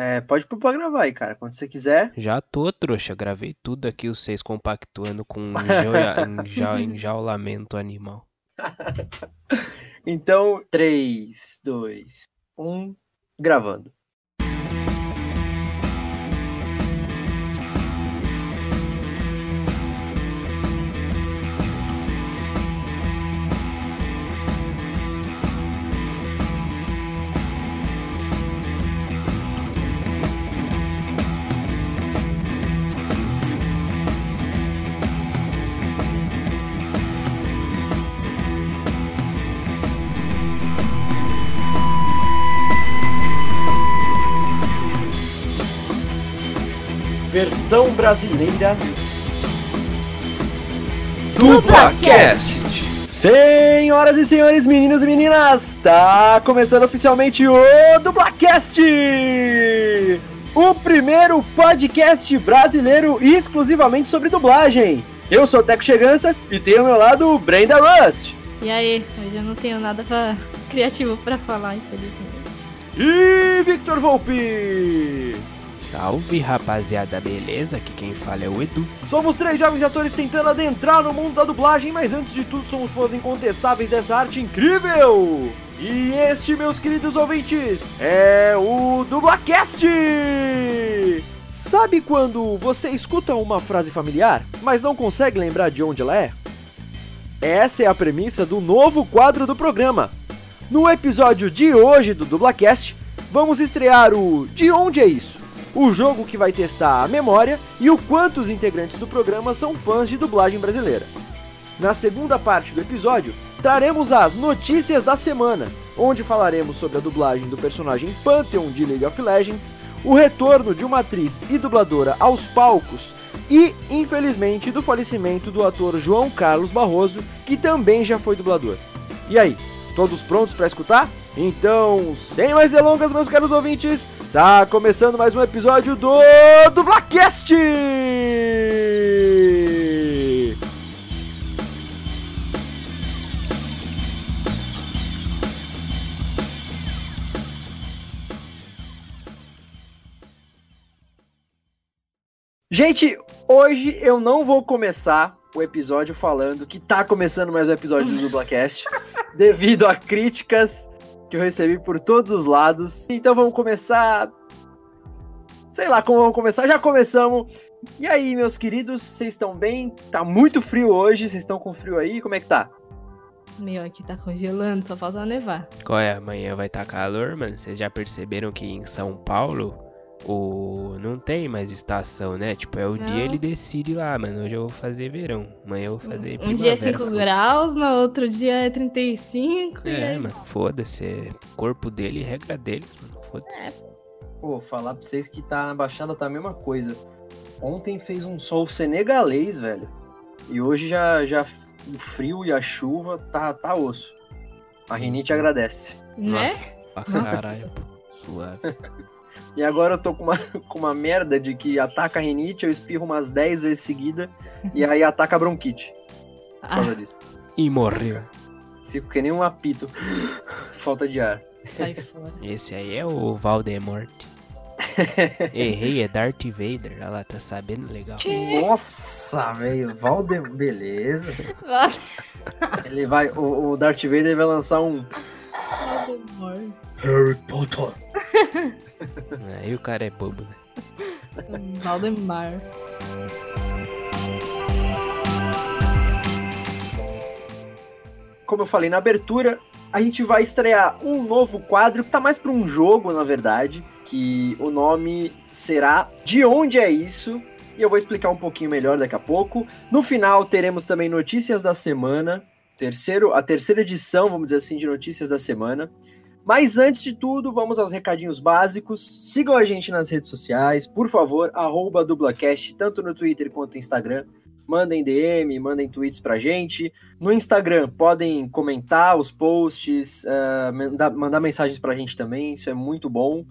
É, pode pôr pra gravar aí, cara, quando você quiser. Já tô, trouxa. Gravei tudo aqui, os seis compactuando com um enjoia- enja- enjaulamento animal. Então, 3, 2, 1, gravando. Versão brasileira DublaCast. Senhoras e senhores, meninos e meninas, tá começando oficialmente o Dublacast! O primeiro podcast brasileiro exclusivamente sobre dublagem. Eu sou o Teco Cheganças e tenho ao meu lado o Brenda Rust. E aí, hoje eu não tenho nada pra... criativo pra falar, infelizmente. E Victor Volpe. Salve, rapaziada, beleza? Aqui quem fala é o Edu. Somos três jovens atores tentando adentrar no mundo da dublagem, mas antes de tudo somos fãs incontestáveis dessa arte incrível! E este, meus queridos ouvintes, é o Dublacast! Sabe quando você escuta uma frase familiar, mas não consegue lembrar de onde ela é? Essa é a premissa do novo quadro do programa. No episódio de hoje do Dublacast, vamos estrear o De Onde é Isso? O jogo que vai testar a memória e o quanto os integrantes do programa são fãs de dublagem brasileira. Na segunda parte do episódio, traremos as notícias da semana, onde falaremos sobre a dublagem do personagem Pantheon de League of Legends, o retorno de uma atriz e dubladora aos palcos e, infelizmente, do falecimento do ator João Carlos Barroso, que também já foi dublador. E aí, todos prontos para escutar? Então, sem mais delongas, meus caros ouvintes, tá começando mais um episódio do Dublacast! Gente, hoje eu não vou começar o episódio falando que tá começando mais um episódio do Dublacast, devido a críticas que eu recebi por todos os lados. Então vamos começar. Sei lá como vamos começar. Já começamos. E aí, meus queridos, vocês estão bem? Tá muito frio hoje. Vocês estão com frio aí? Como é que tá? Meu, aqui tá congelando, só falta nevar. Qual é? Amanhã vai estar calor, mano. Vocês já perceberam que em São Paulo o não tem mais estação, né? Tipo, é o Não. dia ele decide lá, mano. Hoje eu vou fazer verão. Amanhã eu vou fazer Um dia é primavera, 5 foda-se. graus, no outro dia é 35. e É, aí... mano, foda-se. É corpo dele e regra deles, mano. Foda-se. Pô, falar pra vocês que tá na Baixada tá a mesma coisa. Ontem fez um sol senegalês, velho. E hoje já, já o frio e a chuva tá, tá osso. A rinite agradece. Né? Pra Nossa. caralho, pô. Suave. E agora eu tô com uma, com uma merda de que ataca a rinite, eu espirro umas 10 vezes seguida e aí ataca a bronquite por causa Ah, disso. E morreu. Fico que nem um apito. Falta de ar. sai fora. Esse aí é o Valdemort. Errei, é Darth Vader. Olha lá, tá sabendo legal. Nossa, velho. Valdem... Beleza. Ele vai. O, o Darth Vader vai lançar um Voldemort. Harry Potter. Aí o cara é bobo, né? Valdemar. como eu falei na abertura, a gente vai estrear um novo quadro que tá mais para um jogo, na verdade, que o nome será De Onde é Isso? E eu vou explicar um pouquinho melhor daqui a pouco. No final teremos também notícias da semana, terceiro, a terceira edição, vamos dizer assim, de notícias da semana. Mas antes de tudo, vamos aos recadinhos básicos. Sigam a gente nas redes sociais, por favor, arroba dublacast, tanto no Twitter quanto no Instagram. Mandem DM, mandem tweets pra gente. No Instagram, podem comentar os posts, eh, mandar, mandar mensagens pra gente também, isso é muito bom.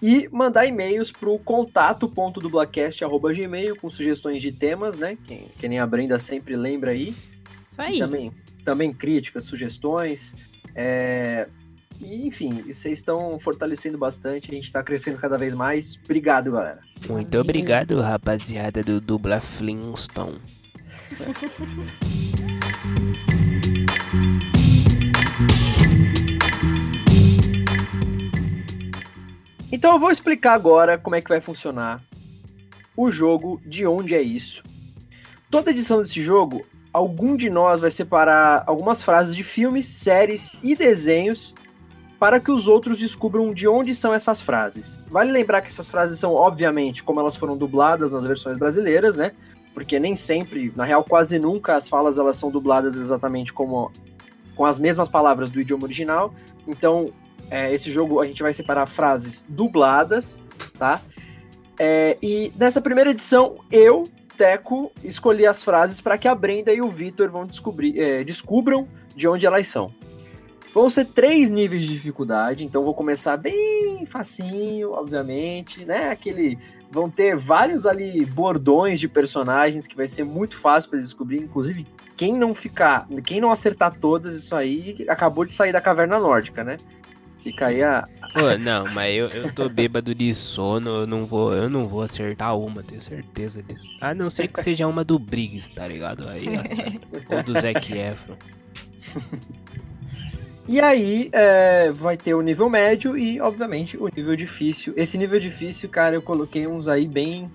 E mandar e-mails pro contato.dublacast.gmail com sugestões de temas, né? Que, que nem a Brenda sempre lembra aí. Isso aí. Também, também críticas, sugestões. É, E, enfim, vocês estão fortalecendo bastante, a gente tá crescendo cada vez mais. Obrigado, galera. Muito obrigado, rapaziada do Dubla Flintstone. Então eu vou explicar agora como é que vai funcionar o jogo de onde é isso. Toda edição desse jogo, algum de nós vai separar algumas frases de filmes, séries e desenhos para que os outros descubram de onde são essas frases. Vale lembrar que essas frases são, obviamente, como elas foram dubladas nas versões brasileiras, né? Porque nem sempre, na real, quase nunca as falas elas são dubladas exatamente como com as mesmas palavras do idioma original. Então, é, esse jogo a gente vai separar frases dubladas, tá? É, e nessa primeira edição, eu, Teco, escolhi as frases para que a Brenda e o Vitor vão descobrir, é, descubram de onde elas são. Vão ser três níveis de dificuldade, então vou começar bem facinho, obviamente, né? Aquele. Vão ter vários ali bordões de personagens que vai ser muito fácil para eles descobrir. Inclusive, quem não ficar, quem não acertar todas, isso aí acabou de sair da caverna nórdica, né? Fica aí a. Pô, não, mas eu, eu tô bêbado de sono, eu não vou, eu não vou acertar uma, tenho certeza disso. A não ser que seja uma do Briggs, tá ligado? Aí acerto. Ou do Zac Efron. E aí é, vai ter o nível médio e, obviamente, o nível difícil. Esse nível difícil, cara, eu coloquei uns aí bem.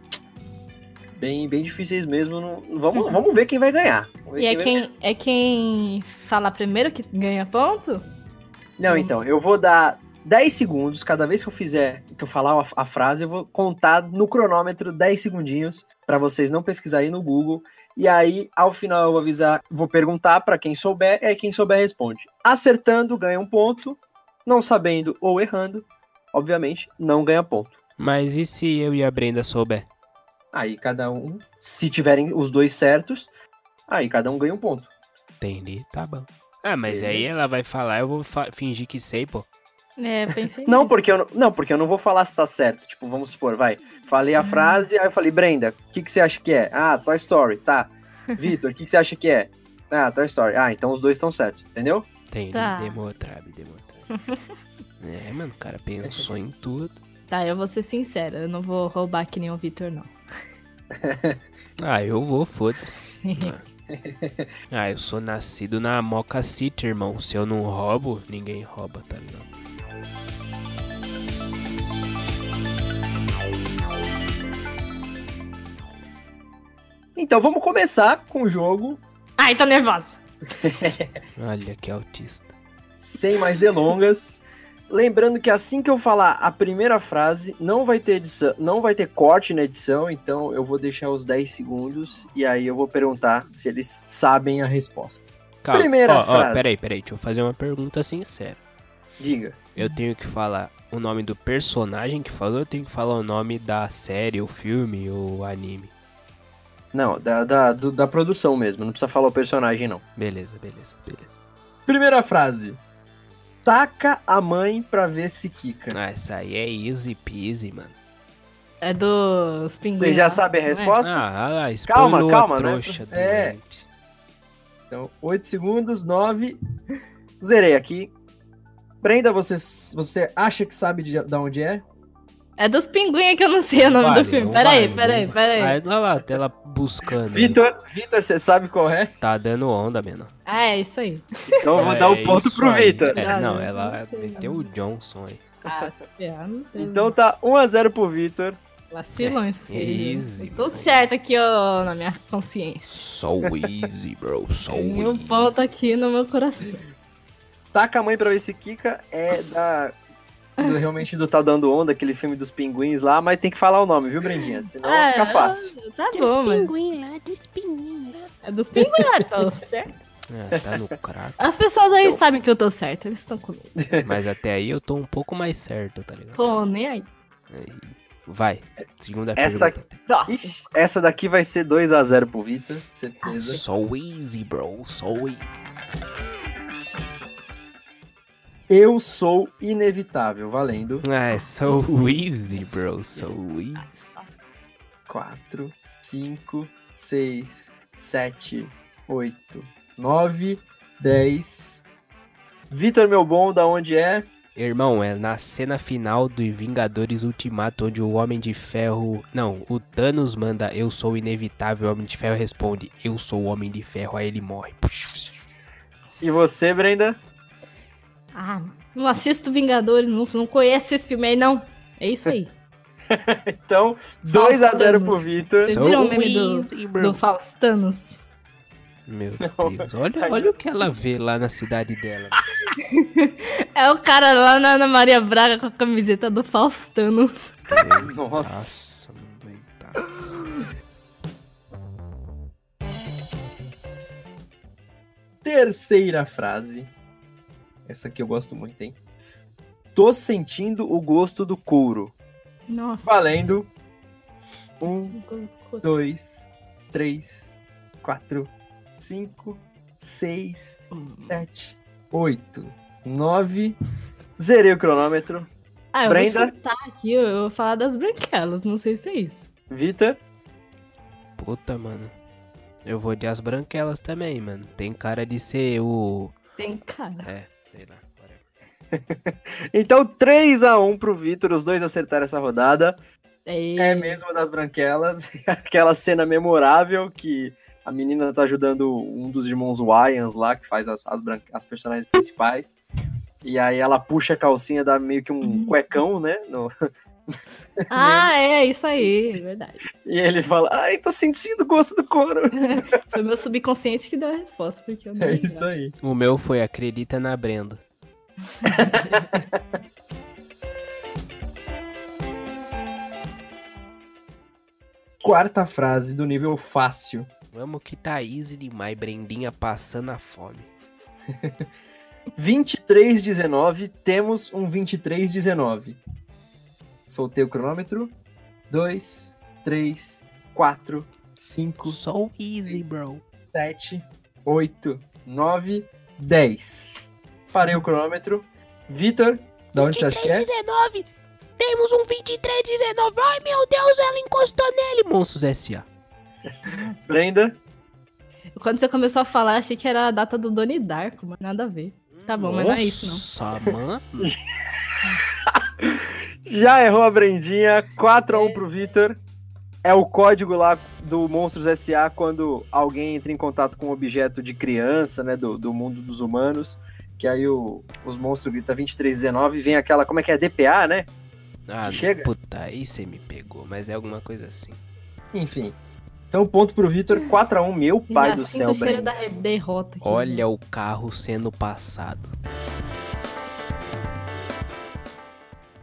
Bem, bem difíceis mesmo. Não- vamos, vamos ver quem vai ganhar. E é vai quem, é quem fala primeiro que ganha ponto? Não, então, eu vou dar 10 segundos, cada vez que eu fizer, que eu falar a, frase, eu vou contar no cronômetro 10 segundinhos, pra vocês não pesquisarem no Google. E aí, ao final, eu vou avisar, vou perguntar pra quem souber, é quem souber responde. Acertando, ganha um ponto. Não sabendo ou errando, obviamente, não ganha ponto. Mas e se eu e a Brenda souber? Aí cada um, se tiverem os dois certos, aí cada um ganha um ponto. Entendi, tá bom. Ah, mas Beleza. aí ela vai falar, eu vou fa- fingir que sei, pô. É, pensei. Não, porque eu não, não, porque eu não vou falar se tá certo. Tipo, vamos supor, vai. Falei a frase, aí eu falei, Brenda, o que, que você acha que é? Ah, Toy Story, tá. Vitor, o que, que você acha que é? Ah, Toy Story. Ah, então os dois estão certos, entendeu? Entendi, Tá. demonstrado, demonstrado. é, mano, o cara pensou em tudo. Tá, eu vou ser sincera, eu não vou roubar que nem o Vitor, não. Ah, eu vou, foda-se. Ah. ah, eu sou nascido na Moca City, irmão. Se eu não roubo, ninguém rouba, tá ligado? Então vamos começar com o jogo, Ai, tô nervosa. Olha que autista. sem mais delongas. Lembrando que assim que eu falar a primeira frase, não vai ter edição, não vai ter corte na edição, então eu vou deixar os 10 segundos e aí eu vou perguntar se eles sabem a resposta. Calma, Primeira ó, frase. peraí, peraí, deixa eu fazer uma pergunta sincera. Diga. Eu tenho que falar o nome do personagem que falou, eu tenho que falar o nome da série, o filme, ou anime. Não, da, da, do- da produção mesmo, não precisa falar o personagem não. Beleza, beleza, beleza. Primeira frase. Taca a mãe pra ver se quica. Ah, essa aí é easy peasy, mano. É dos pinguins. Você já lá, sabe a é? resposta? Ah, olha lá, Calma, calma, a né? É. doente. Então, 8 segundos, 9. Zerei aqui. Brenda, você, você acha que sabe de, de onde é? É dos pinguins que eu não sei o nome Vale, do filme. Peraí, vale, peraí, peraí. Aí, lá, a tela buscando. Vitor, Vitor, você sabe qual é? Tá dando onda, mano. Ah, é isso aí. Então eu vou É dar o ponto isso pro aí. Vitor. É, não, ela não meteu o Johnson aí. Ah, lá, não sei. Então tá 1x0 pro Vitor. Vacilão isso aí. Easy, Tô mano. certo aqui, ó, na minha consciência. So easy, bro. So Tem um ponto aqui no meu coração. Taca a mãe pra ver se quica é da. Do- realmente do Tá Dando Onda, aquele filme dos pinguins lá, mas tem que falar o nome, viu, Brendinha? Senão Ah, fica fácil. Tá bom, mas. É dos pinguins lá, tô certo. É, tá no crack. As pessoas aí Então- sabem que eu tô certo, eles estão comigo. Mas até aí eu tô um pouco mais certo, tá ligado? Tô nem aí. Aí, Vai, segunda Essa- pergunta. Ixi, essa daqui vai ser 2x0 pro Vitor, certeza. So easy, bro. So easy. Eu sou inevitável, valendo. Ah, é so easy, bro. So easy. 4, 5, 6, 7, 8, 9, 10, Vitor, meu bom, da onde é? Irmão, é na cena final do Vingadores Ultimato, onde o Homem de Ferro. Não, o Thanos manda Eu sou inevitável, o Homem de Ferro responde Eu sou o Homem de Ferro, aí ele morre. E você, Brenda? Ah, não assisto Vingadores, não, não conheço esse filme aí, não. É isso aí. então, 2x0 pro Vitor. Vocês viram o meme do, do Faustanos? Meu não. Deus, olha, olha o que ela vê lá na cidade dela. é o cara lá na Ana Maria Braga com a camiseta do Faustanos. Nossa. Terceira frase. Essa aqui eu gosto muito, hein? Tô sentindo o gosto do couro. Nossa. Valendo. Um, dois, três, quatro, cinco, seis, hum. sete, oito, nove. Zerei o cronômetro. Ah, eu Brenda. vou chutar aqui, eu vou falar das branquelas, não sei se é isso. Vitor. Puta, mano. Eu vou de as branquelas também, mano. Tem cara de ser o. Tem cara. É, sei lá. então, 3x1 pro Vitor, os dois acertaram essa rodada. Ei. É mesmo das branquelas. Aquela cena memorável que a menina tá ajudando um dos irmãos Wyans lá, que faz as, as, as personagens principais. E aí ela puxa a calcinha, dá meio que um uhum. cuecão, né? No... Ah, é, isso aí, verdade. E ele fala, ai, tô sentindo o gosto do couro. foi o meu subconsciente que deu a resposta, porque eu não É isso aí. O meu foi acredita na Brenda. Quarta frase do nível fácil. Vamos que tá easy demais, Brendinha passando a fome. 2319, temos um 2319. Soltei o cronômetro. 2, 3, 4, 5. So easy, bro. 7, 8, 9, 10. Parei o cronômetro. Vitor, da onde você acha que é? 19. Temos um 23, 19. Ai, meu Deus, ela encostou nele. Monstros S.A. Brenda? Quando você começou a falar, achei que era a data do Doni Darko, mas nada a ver. Tá bom, Nossa, mas não é isso, não. Nossa, mano. Já errou a Brendinha. 4x1 é. pro Vitor. É o código lá do Monstros S.A. quando alguém entra em contato com um objeto de criança, né? Do, do mundo dos humanos. Que aí o, os monstros gritam 2319 e vem aquela. Como é que é? DPA, né? Ah, que chega. Puta, aí você me pegou, mas é alguma coisa assim. Enfim. Então, ponto pro Vitor, 4x1, meu pai do céu, Breno. da derrota aqui, Olha né? o carro sendo passado.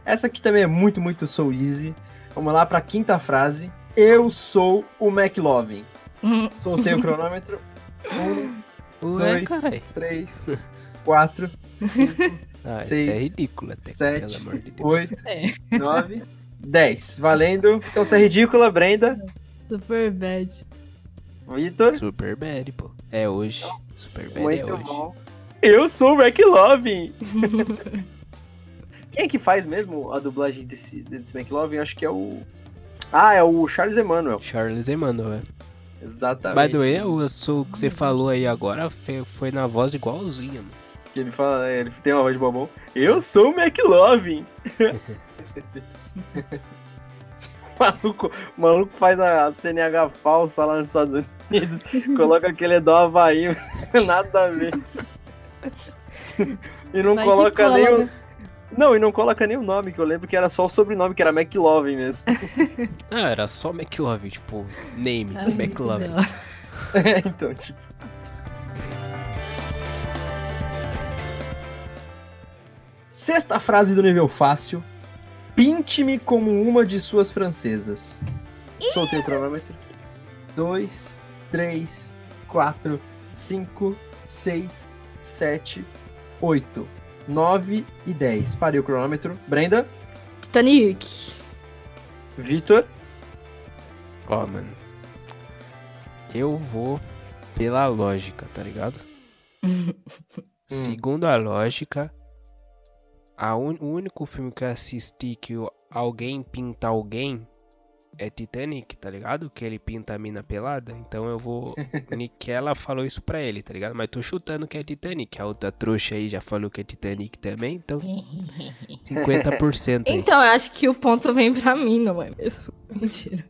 Essa aqui também é muito, muito so easy. Vamos lá pra quinta frase. Eu sou o McLovin. Soltei o cronômetro. Um, Ué, dois, carai. três, quatro, cinco, ah, seis, é ridículo até, sete, de oito, é. nove, dez. Valendo. Então, você é ridícula, Brenda. Super bad. Vitor? Super bad, pô. É hoje. Super bad Muito é hoje. Bom. Eu sou o McLovin. Quem é que faz mesmo a dublagem desse, desse McLovin? Acho que é o. Ah, é o Charles Emmanuel. Charles Emmanuel, é. Exatamente. By the way, o que você falou aí agora foi, foi na voz igualzinha, mano. Ele fala, é, ele tem uma voz de bobão. Eu sou o McLovin. maluco, o maluco faz a CNH falsa lá nos Estados Unidos, coloca aquele é do Havaí, nada a ver. e não Vai coloca nem o... Não, e não coloca nem o nome, que eu lembro que era só o sobrenome, que era McLovin mesmo. ah, era só McLovin, tipo, name, ah, McLovin. é, então, tipo... Sexta frase do nível fácil. Pinte-me como uma de suas francesas. Soltei o cronômetro. 2, 3, 4, 5, 6, 7, 8, 9 e 10. Parei o cronômetro. Brenda? Titanic. Vitor? Ó, oh, mano. Eu vou pela lógica, tá ligado? Segundo a lógica, un... o único filme que eu assisti que alguém pinta alguém é Titanic, tá ligado? Que ele pinta a mina pelada. Então eu vou. Nickela falou isso pra ele, tá ligado? Mas tô chutando que é Titanic. A outra trouxa aí já falou que é Titanic também, então. 50%. Aí. Então, eu acho que o ponto vem pra mim, não é mesmo? Mentira.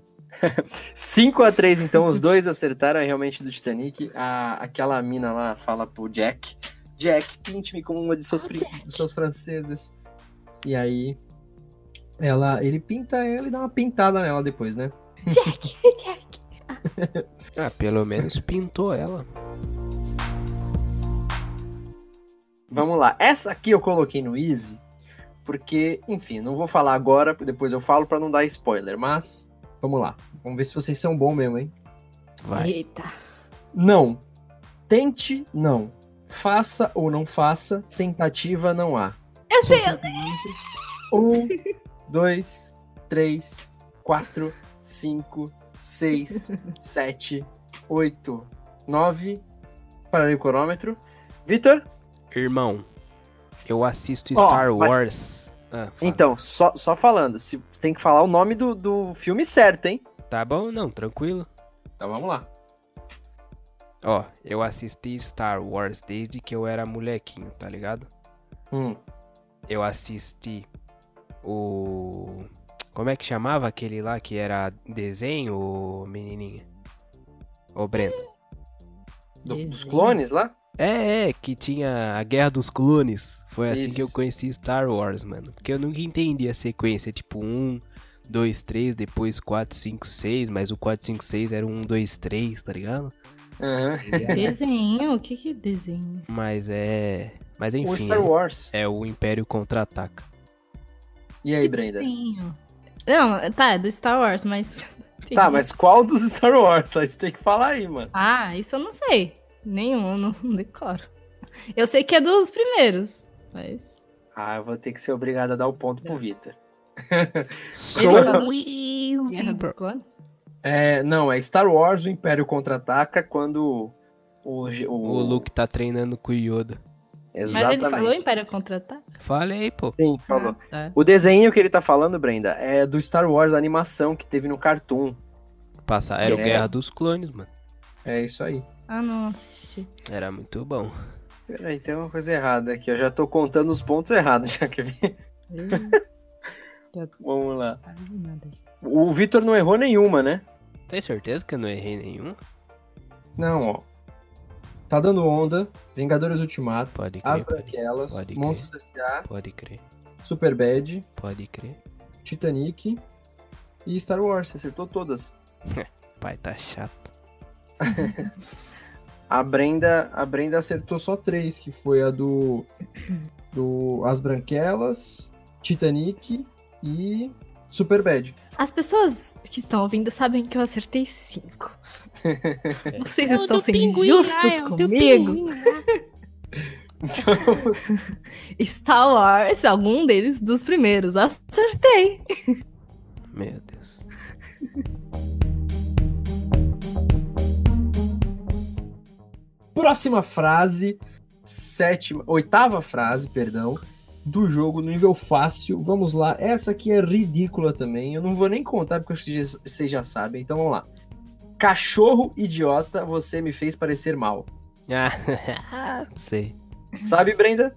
5 a 3 então, os dois acertaram realmente do Titanic. A, aquela mina lá fala pro Jack: Jack, pinte-me como uma de suas, oh, de suas francesas. E aí, ela, ele pinta ela e dá uma pintada nela depois, né? Jack, Jack. ah, pelo menos pintou ela. Vamos lá. Essa aqui eu coloquei no Easy, porque, enfim, não vou falar agora, depois eu falo para não dar spoiler, mas vamos lá. Vamos ver se vocês são bons mesmo, hein? Vai. Eita. Não. Tente, não. Faça ou não faça, tentativa não há. Eu sei. Ou 2, 3, 4, 5, 6, 7, 8, 9. Parei o cronômetro. Vitor? Irmão, eu assisto Star oh, mas... Wars. Ah, então, só, só falando, se tem que falar o nome do, do filme certo, hein? Tá bom, não, tranquilo. Então vamos lá. Ó, eu assisti Star Wars desde que eu era molequinho, tá ligado? Hum. Eu assisti o. Como é que chamava aquele lá que era desenho, menininha? Ô, Brenda. Do, dos clones lá? É, é, que tinha a Guerra dos Clones. Foi assim que eu conheci Star Wars, mano. Porque eu nunca entendi a sequência, tipo 1, 2, 3, depois 4, 5, 6, mas o 4, 5, 6 era 1, 2, 3, tá ligado? Uhum. Desenho? O que que é desenho? Mas é. Mas enfim. O Star Wars. É, é o Império Contra-Ataca. E aí, Brenda? Não, tá, é do Star Wars, mas. Tá, mas qual dos Star Wars? Aí você tem que falar aí, mano. Ah, isso eu não sei. Nenhum, não, não decoro. Eu sei que é dos primeiros, mas. Ah, eu vou ter que ser obrigado a dar o ponto pro Vitor. é, não, é Star Wars, o Império Contra-Ataca, quando o, o... o Luke tá treinando com o Yoda. Exatamente. Mas ele falou Império Contra-Ataca? Falei, pô. Sim, falou. Ah, tá. O desenho que ele tá falando, Brenda, é do Star Wars, a animação que teve no Cartoon. Passa, era o é... Guerra dos Clones, mano. É isso aí. Ah, não assisti. Era muito bom. Peraí, tem uma coisa errada aqui. Eu já tô contando os pontos errados, já que vi. Vamos lá. O Vitor não errou nenhuma, né? Tem certeza que eu não errei nenhuma? Não, ó. Tá dando onda, Vingadores Ultimato, pode crer, As Branquelas, pode Monstros S.A. Pode crer. Super Bad. Pode crer. Titanic e Star Wars. Você acertou todas. Pai, tá chato. a Brenda, a Brenda acertou só três, que foi a do do As Branquelas, Titanic e Super Bad. As pessoas que estão ouvindo sabem que eu acertei cinco. Vocês estão sendo injustos comigo? Star Wars, algum deles dos primeiros. Acertei. Meu Deus. Próxima frase, sétima, oitava frase, perdão do jogo no nível fácil. Vamos lá. Essa aqui é ridícula também. Eu não vou nem contar porque vocês já sabem. Então vamos lá. Cachorro idiota, você me fez parecer mal. Ah, sei. Sabe, Brenda?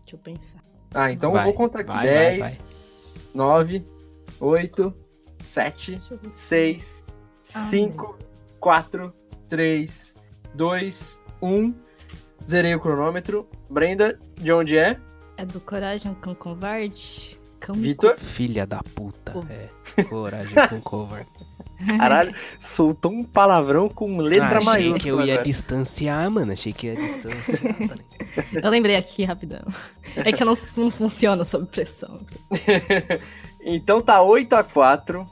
Deixa eu pensar. Ah, então vai, eu vou contar aqui. Vai, 10, vai, 9, 8, 7, 6, 5, 4, 3, 2, 1. Zerei o cronômetro. Brenda, de onde é? É do Coragem com Covarde? Cão Vitor? Filha da puta. É. Coragem com Covarde. Caralho, soltou um palavrão com letra ah, maiúscula. Achei que eu ia agora. distanciar, mano. Achei que ia distanciar. eu lembrei aqui rapidão. É que eu não, não funciono sob pressão. então tá 8 a 4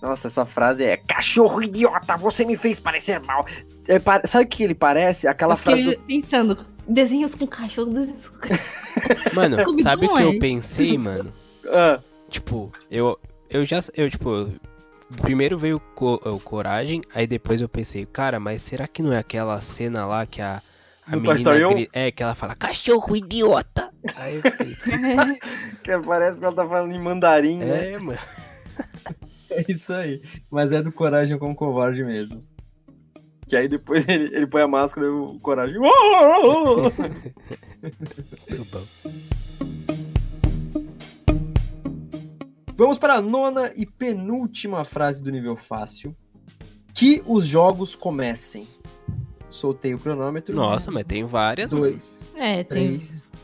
Nossa, essa frase é cachorro idiota, você me fez parecer mal. É, sabe o que ele parece? Aquela eu frase. Do... pensando, desenhos com cachorro, desenhos com cachorro. Mano, sabe o que eu pensei, mano? Ah. Tipo, eu, eu já. Eu, tipo, primeiro veio o, co o Coragem, aí depois eu pensei, cara, mas será que não é aquela cena lá que a. A Do menina É, que ela fala, cachorro idiota! Aí eu fiquei. que parece que ela tá falando em mandarim, né? É, mano. É isso aí. Mas é do Coragem com Covarde mesmo. Que aí depois ele, ele põe a máscara e o Coragem. Muito bom. Vamos para a nona e penúltima frase do nível fácil. Que os jogos comecem. Soltei o cronômetro. Nossa, mas tem várias. Dois. É, três. Tem...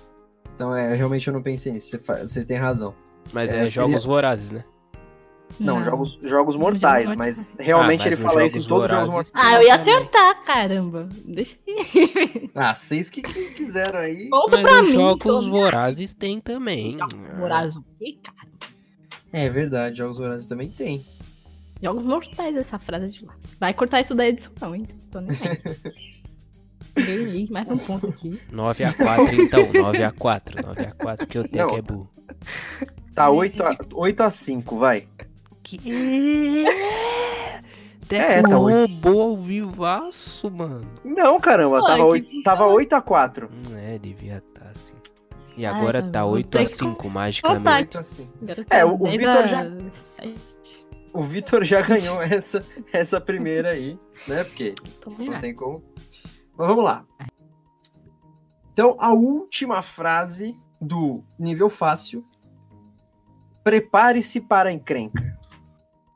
Então, é, realmente eu não pensei nisso. Vocês têm razão. Mas é, é jogos seria... vorazes, né? Não, não, jogos, jogos mortais, jogos mas realmente ah, mas ele fala isso em todos os jogos mortais. Ah, eu ia acertar, caramba. Deixa Ah, vocês que, que quiseram aí. Volta mas pra mim, jogos vorazes tem também. Vorazes o quê, cara? É verdade, jogos vorazes também tem. Jogos mortais, essa frase de lá. Vai cortar isso da edição, não, hein? Tô nem aí. mais um ponto aqui. 9x4, então. 9x4. 9x4 que eu tenho não, que é burro. Tá 8 a, 8 a 5, vai. Que? É, tá roubou ao vivaço, mano. Não, caramba, tava, 8, tava 8 a 4. Hum, é, devia estar tá assim. E agora Ai, tá 8 a 5, magicamente. 8 a 5. É, o, o Vitor já. O Vitor já ganhou essa, essa primeira aí, né? Porque não tem como. Mas vamos lá. Então, a última frase do nível fácil. Prepare-se para a encrenca.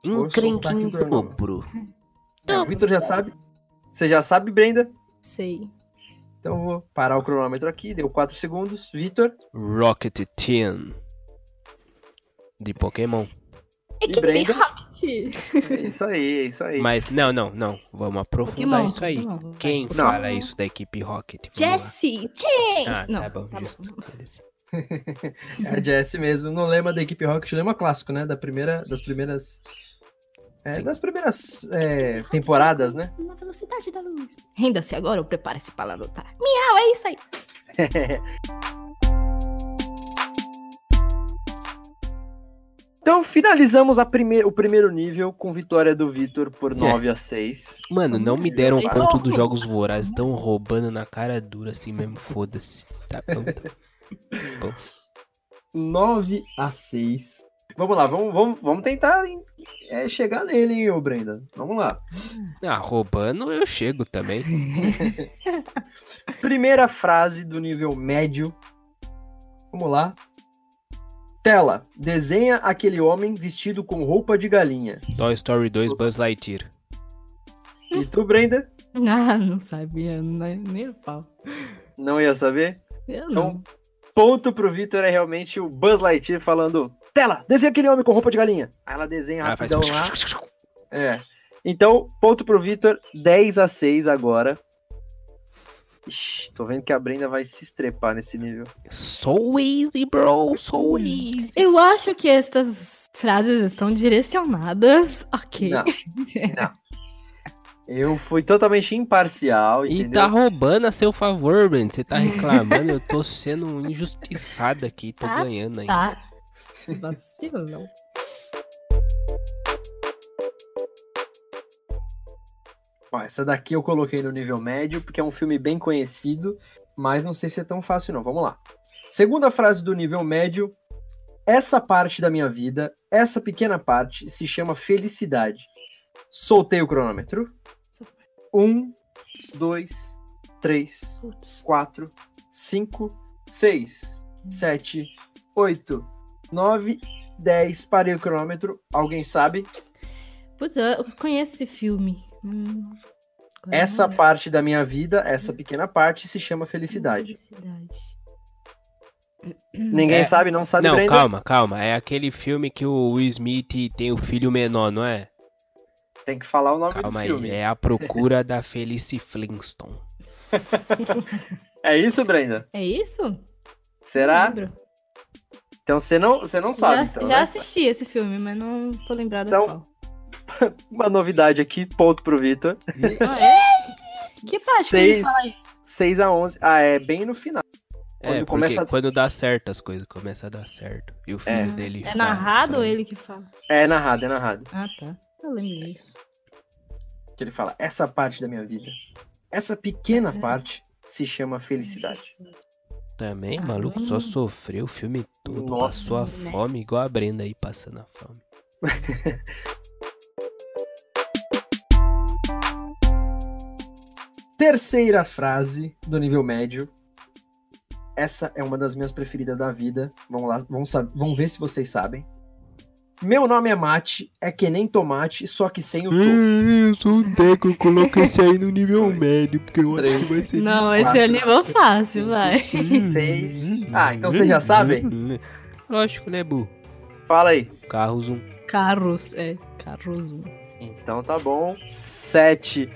Encrenca em dobro. É, o Vitor já sabe. Você já sabe, Brenda? Sei. Então vou parar o cronômetro aqui, deu 4 segundos. Vitor? Rocket Team. De Pokémon. É que Brenda... É isso aí, é isso aí. Mas não, não, não. Vamos aprofundar Pokémon, isso aí. Pokémon. Quem não. fala isso da equipe Rocket? Jesse! James! Ah, não, tá bom, tá justo. Bom. é a Jesse mesmo. Não lembra da equipe Rocket, lembra clássico, né? Da primeira, das primeiras é, das primeiras é, temporadas, né? Na velocidade da luz. Renda-se agora ou prepare-se para lutar. Miau, é isso aí. então finalizamos a prime o primeiro nível com vitória do Vitor por 9 é. a 6. Mano, não me deram ponto dos jogos vorazes. Estão roubando na cara dura assim mesmo, foda-se. Tá bom. Tá bom. 9 a 6. Vamos lá, vamos, vamos, vamos tentar é, chegar nele, hein, ô Brenda. Vamos lá. Ah, roubando eu chego também. Primeira frase do nível médio. Vamos lá. Tela, desenha aquele homem vestido com roupa de galinha. Toy Story 2 Buzz Lightyear. E tu, Brenda? Ah, não sabia, nem o pau. Não ia saber? Eu então, não. Ponto pro Victor é realmente o Buzz Lightyear falando Tela, desenha aquele homem com roupa de galinha. Aí ela desenha ah, rapidão faz... lá. É. Então, ponto pro Vitor, 10 a 6 agora. Ixi, tô vendo que a Brenda vai se estrepar nesse nível. So easy, bro, so easy. Eu acho que estas frases estão direcionadas. Ok. Não. Não. Eu fui totalmente imparcial, E tá roubando a seu favor, Brenda. Você tá reclamando, eu tô sendo injustiçado aqui, tô tá, ganhando ainda. Tá. Vacilo, não. Ó, essa daqui eu coloquei no nível médio, porque é um filme bem conhecido, mas não sei se é tão fácil não. Vamos lá. Segunda frase do nível médio. Essa parte da minha vida, essa pequena parte, se chama felicidade. Soltei o cronômetro. Um, dois, três, quatro, cinco, seis, sete, oito, 9, 10, parei o cronômetro. Alguém sabe? Putz, eu conheço esse filme. Hum, essa parte da minha vida, essa pequena parte, se chama felicidade. Felicidade. Ninguém é, sabe, não sabe Não, Brenda? calma, calma. É aquele filme que o Will Smith tem o filho menor, não é? Tem que falar o nome calma do filme. Aí, é A Procura da Felice Flintstone. é isso, Brenda? É isso? Será? Então você não, você não sabe. Já, então, já né? assisti esse filme, mas não tô lembrado então, qual. uma novidade aqui, ponto pro Vitor. ah, é? Que parte Seis, que ele fala isso? 6 a 11. Ah, é bem no final. Quando é, começa quando dá certo as coisas, começa a dar certo. E o é. filho é. dele. É narrado fala, ou ele que fala? É narrado, é narrado. Ah, tá. Eu lembro disso. Que ele fala: essa parte da minha vida, essa pequena é. parte, se chama felicidade. Também, ah, maluco, só sofreu o filme todo. Nossa, passou a né? fome, igual a Brenda aí passando a fome. Terceira frase do nível médio essa é uma das minhas preferidas da vida. Vamos lá, vamos, vamos ver se vocês sabem. Meu nome é Mate, é que nem tomate, só que sem o tom. eu sou um teco, eu coloquei esse aí no nível médio, porque eu acho que vai ser. Não, esse é nível fácil, vai. Seis. Ah, então vocês já sabem? Lógico, né, Bu? Fala aí. Carros 1. Carros, é. Carros 1. Então tá bom. 7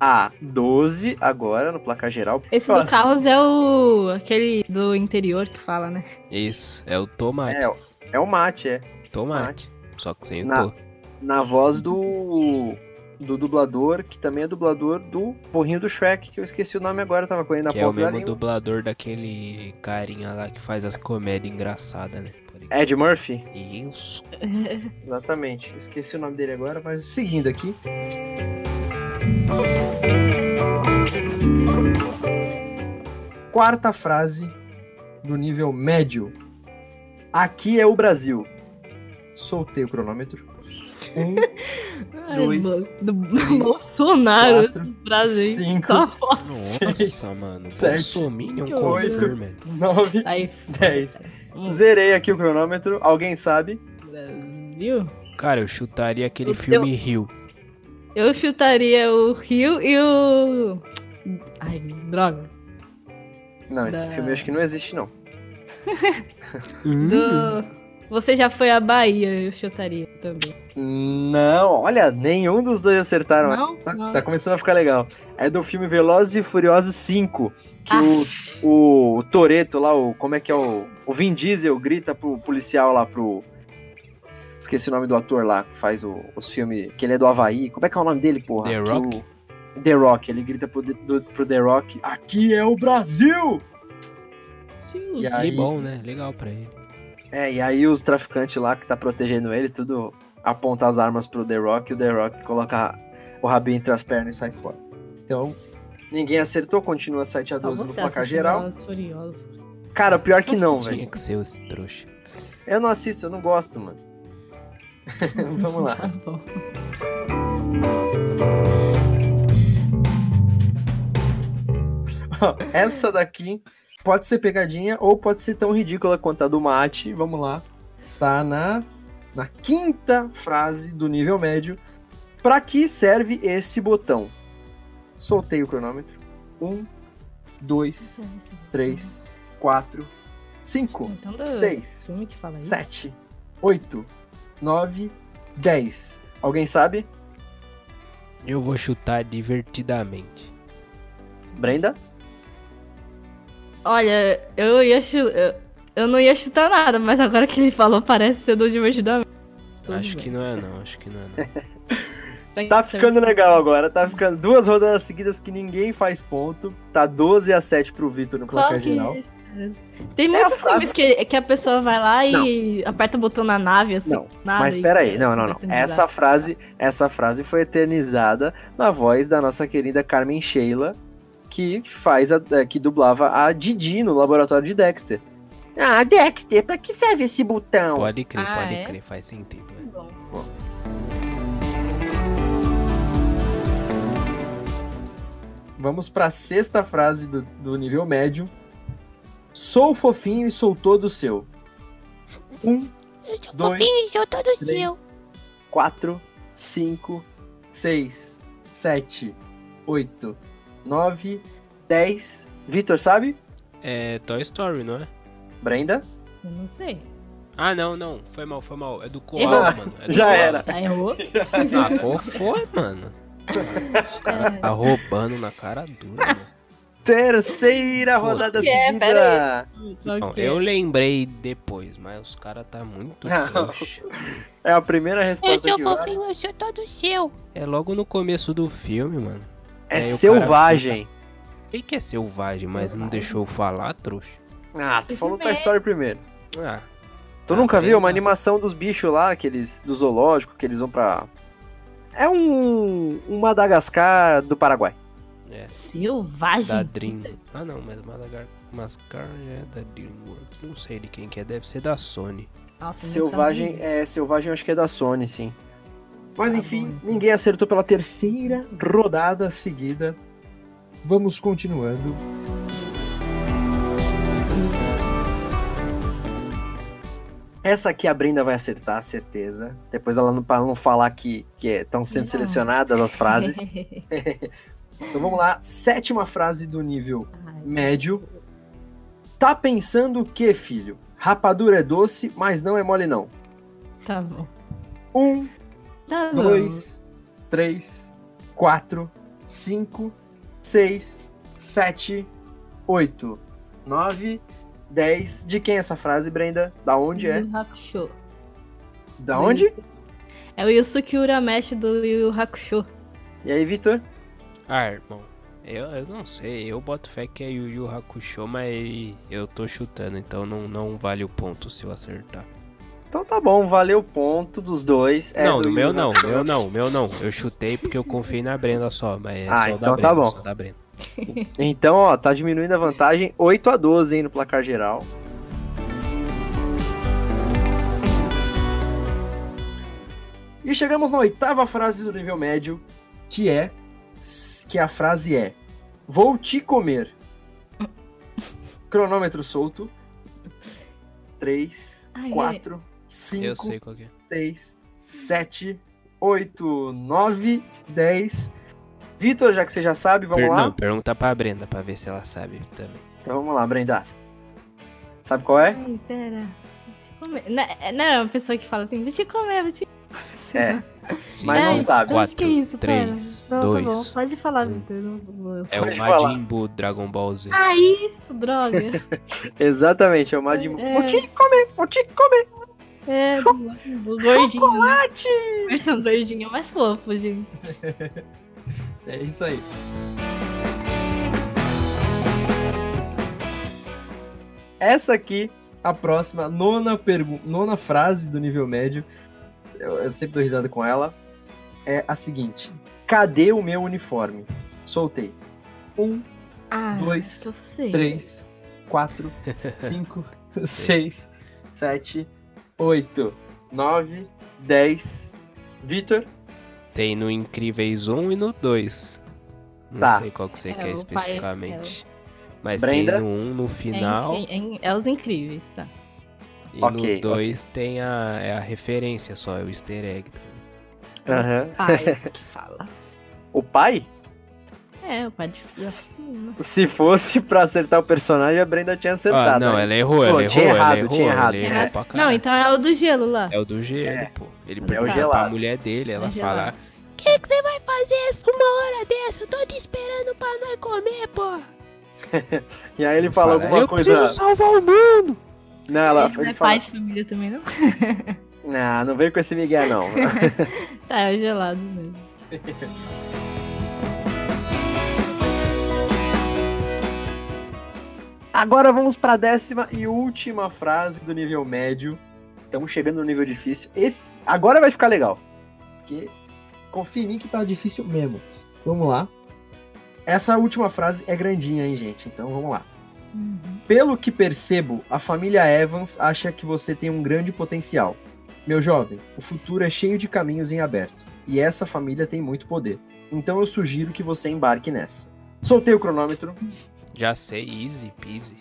a 12 agora no placar geral. Esse do Carros é o. aquele do interior que fala, né? Isso, é o tomate. É, é o mate, é. Tomate. Só que sem na, Na voz do. Do dublador, que também é dublador do Porrinho do Shrek, que eu esqueci o nome agora, tava com ele na Que é o mesmo dublador daquele carinha lá que faz as comédias engraçadas, né? Ed Murphy? Isso. Exatamente. Esqueci o nome dele agora, mas seguindo aqui. Quarta frase do nível médio. Aqui é o Brasil. Soltei o cronômetro. Um, Ai, dois, do Bolsonaro, quatro, Brasil, cinco, tá Nossa, seis, mano, sete, oito, nove, Aí, dez. Hum. Zerei aqui o cronômetro. Alguém sabe? Brasil? Cara, eu chutaria aquele eu, filme Rio. Eu chutaria o Rio e o. Ai, droga. Não, esse da... filme eu acho que não existe, não. Do... Você já foi à Bahia, eu chutaria também. Não, olha, nenhum dos dois acertaram. Não, tá, não. tá começando a ficar legal. É do filme Velozes e Furiosos 5. Que ah. o, o, o Toreto lá, o, como é que é o. O Vin Diesel grita pro policial lá, pro. Esqueci o nome do ator lá, que faz o, os filmes. Que ele é do Havaí. Como é que é o nome dele, porra? The Rock? O, The Rock, ele grita pro, do, pro The Rock. Aqui é o Brasil! Sim, e aí, bom, né? Legal pra ele. É, e aí os traficantes lá que tá protegendo ele, tudo aponta as armas pro The Rock e o The Rock coloca o rabinho entre as pernas e sai fora. Então, ninguém acertou, continua 7 a 12 no placar geral. Cara, pior que não, velho. Tinha que ser esse trouxa. Eu não assisto, eu não gosto, mano. Vamos lá. Tá Essa daqui pode ser pegadinha ou pode ser tão ridícula quanto a do mate. Vamos lá. Tá na, na quinta frase do nível médio. Para que serve esse botão? Soltei o cronômetro. Um, dois, três, quatro, cinco, então, seis, sete, oito, nove, dez. Alguém sabe? Eu vou chutar divertidamente. Brenda? Olha, eu ia chutar. Eu não ia chutar nada, mas agora que ele falou, parece ser do divertidamente. Acho bem. que não é não, acho que não é não. tá ficando legal agora, tá ficando duas rodadas seguidas que ninguém faz ponto. Tá 12 a 7 pro Vitor no placar geral. É? Tem muitos é filmes que, que a pessoa vai lá e não. aperta o botão na nave, assim. Não, mas peraí, não, não, não. Essa frase, essa frase foi eternizada na voz da nossa querida Carmen Sheila, que faz a, é, que dublava a Didi no laboratório de Dexter. Ah, Dexter, pra que serve esse botão? Pode crer, ah, pode é? crer, faz sentido. Né? Bom. Bom. Vamos para a sexta frase do, do nível médio. Sou fofinho e sou todo seu. Um, eu sou dois, fofinho e sou todo três, seu. Quatro, cinco, seis, sete, oito, 9, 10. Vitor, sabe? É Toy Story, não é? Brenda? Eu não sei. Ah, não, não. Foi mal, foi mal. É do Koala, mano. É do Já Koala. era. Já errou? Ah, qual foi, mano? Os caras tá roubando na cara dura, mano. Terceira rodada é, seguida. Não, eu lembrei depois, mas os caras tá muito É a primeira resposta eu sou fofinho, eu sou todo seu. É logo no começo do filme, mano. É selvagem. Quem que é selvagem, mas não deixou eu falar, trouxa? Ah, tu falou Toy Story primeiro. Ah. Tu nunca viu uma animação dos bichos lá, aqueles do zoológico, que eles vão pra. É um, um Madagascar do Paraguai. É. Selvagem? Da Dream. Ah não, mas Madagascar é da DreamWorks. Não sei de quem que é, deve ser da Sony. Nossa, selvagem, é, Selvagem acho que é da Sony, sim. Mas tá enfim, bom, ninguém acertou pela terceira rodada seguida. vamos continuando. Essa aqui a Brenda vai acertar, certeza. Depois ela não, pra não falar que estão sendo não. selecionadas as frases. então vamos lá. Sétima frase do nível Ai, médio. Tá pensando o que, filho? Rapadura é doce, mas não é mole, não. Tá bom. Um, tá dois, bom. três, quatro, cinco, seis, sete, oito, nove, 10. De quem é essa frase, Brenda? Da onde é? Yu Hakusho. Da onde? É o Yusuke Urameshi do Yu Hakusho. E aí, Vitor? Ah, irmão. Eu, eu não sei, eu boto fé que é Yu Yu Hakusho, mas eu tô chutando, então não, não vale o ponto se eu acertar. Então tá bom, valeu o ponto dos dois. É não, do meu não, meu não, meu não. Eu chutei porque eu confiei na Brenda só, mas é ah, só então da tá Brenda, bom. só da Brenda. então, ó, tá diminuindo a vantagem 8 a 12 hein, no placar geral. E chegamos na oitava frase do nível médio, que é que a frase é: Vou te comer. Cronômetro solto. 3, 4, 5, 6, 7, 8, 9, 10, Vitor, já que você já sabe, vamos per lá? Não, pergunta pra Brenda pra ver se ela sabe também. Então vamos lá, Brenda. Sabe qual é? Ai, pera. Vou te comer. Não, não é uma pessoa que fala assim, vou te comer, vou te É. mas não sabe. Quatro, que é isso, três, pera. dois, não, tá bom. Pode falar, Vitor. É o Majin Buu Dragon Ball Z. Ah, isso, droga. Exatamente, é o Majin Buu. É. Vou te comer, vou te comer. É, do, do gordinho. Chocolate! Né? Versão gordinho mais fofo, gente. É isso aí. Essa aqui, a próxima, nona, pergu nona frase do nível médio, eu, eu sempre dou risada com ela, é a seguinte: Cadê o meu uniforme? Soltei. Um, ah, dois, três, quatro, cinco, seis, sete, oito, nove, dez. Vitor? Tem no Incríveis 1 e no 2. Não Tá. sei qual que você É, quer o especificamente. Mas Brenda? tem no 1 no final É, é- é os incríveis, tá? E Ok, no 2 tem a, é a referência só, é o easter egg. Aham. Pai que fala. O pai? É, o pai de. Se fosse pra acertar o personagem, a Brenda tinha acertado. Ah, não, né? ela errou, Pô, ela errou, tinha errado, errou, tinha errado. errou É. Não, então é o do gelo lá. É o do gelo, É. pô. Ele É o pergunta gelado. pra mulher dele, ela É fala, o que, que você vai fazer uma hora dessa? Eu tô te esperando pra nós comer, pô. E aí ele fala alguma eu coisa. preciso salvar o mundo. Não, ela, Ele não é fala. pai de família também, não? Não, não vem com esse Miguel, não. Tá, é gelado mesmo. Agora vamos pra décima e última frase do nível médio. Estamos chegando no nível difícil. Esse agora vai ficar legal. Porque confia em mim que tá difícil mesmo. Vamos lá. Essa última frase é grandinha, hein, gente? Então vamos lá. Uhum. Pelo que percebo, a família Evans acha que você tem um grande potencial. Meu jovem, o futuro é cheio de caminhos em aberto. E essa família tem muito poder. Então eu sugiro que você embarque nessa. Soltei o cronômetro. Já sei, easy peasy.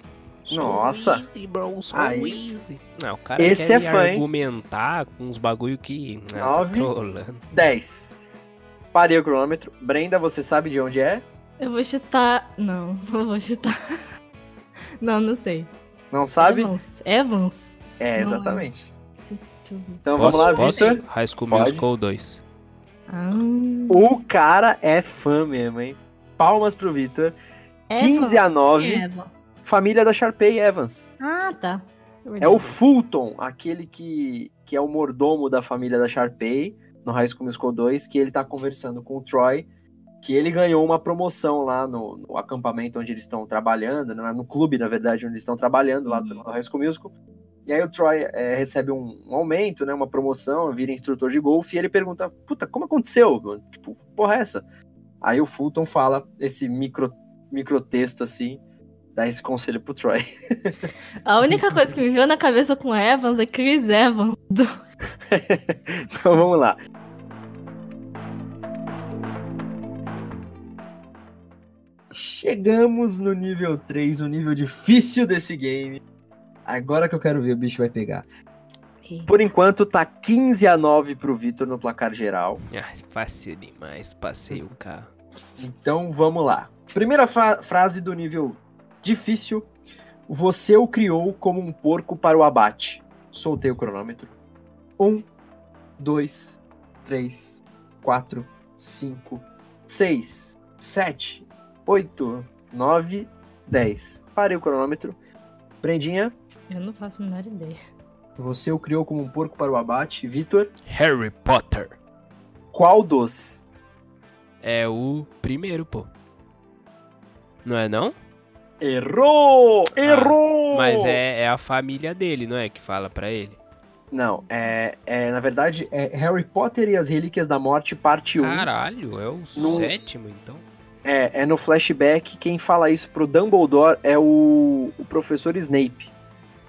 So Nossa. easy, bro, so Aí. easy. Não, o cara Esse quer é fã, hein? argumentar com uns bagulho que... Ah, tá Nove. trolando. 10. Parei o cronômetro. Brenda, você sabe de onde é? Eu vou chutar. Não, não vou chutar. Não, não sei. Não sabe? Evans. Evans. É, Não exatamente. Deixa eu ver. Então Posso, vamos lá? Victor. High School Pode. Musical 2. Ah, O cara é fã mesmo, hein? Palmas pro Victor. 15 a Evans. 9. É Evans. Família da Sharpay Evans. Ah, tá. É o Fulton, aquele que, que é o mordomo da família da Sharpay, no High School Musical 2, que ele tá conversando com o Troy, que ele ganhou uma promoção lá no, no acampamento onde eles estão trabalhando, né, no clube, na verdade, onde eles estão trabalhando, lá Uhum. no High School Musical. E aí o Troy é, recebe um, um aumento, né, uma promoção, vira instrutor de golfe, e ele pergunta, puta, como aconteceu? mano? Tipo, porra é essa? Aí o Fulton fala esse micro, micro texto assim, dá esse conselho pro Troy. A única coisa que me veio na cabeça com Evans é Chris Evans. Do... Então vamos lá. Chegamos no nível 3, o nível difícil desse game. Agora que eu quero ver, o bicho vai pegar. Por enquanto tá 15 a 9 pro Vitor no placar geral. Ai, fácil demais, passei o carro. Então vamos lá. Primeira frase do nível difícil. Você o criou como um porco para o abate. Soltei o cronômetro. Um, dois, três, quatro, cinco, seis, sete, oito, nove, dez. Parei o cronômetro. Brendinha? Eu não faço a menor ideia. Você o criou como um porco para o abate. Vitor? Harry Potter. Qual dos? É o primeiro, pô. Não é não? Errou! Ah, Errou! Ah, mas é, é, a família dele, não é? Que fala para ele. Não, é, é. Na verdade, é Harry Potter e as Relíquias da Morte, parte 1. Caralho, é o no, sétimo, então. É, é no flashback. Quem fala isso pro Dumbledore é o, o professor Snape.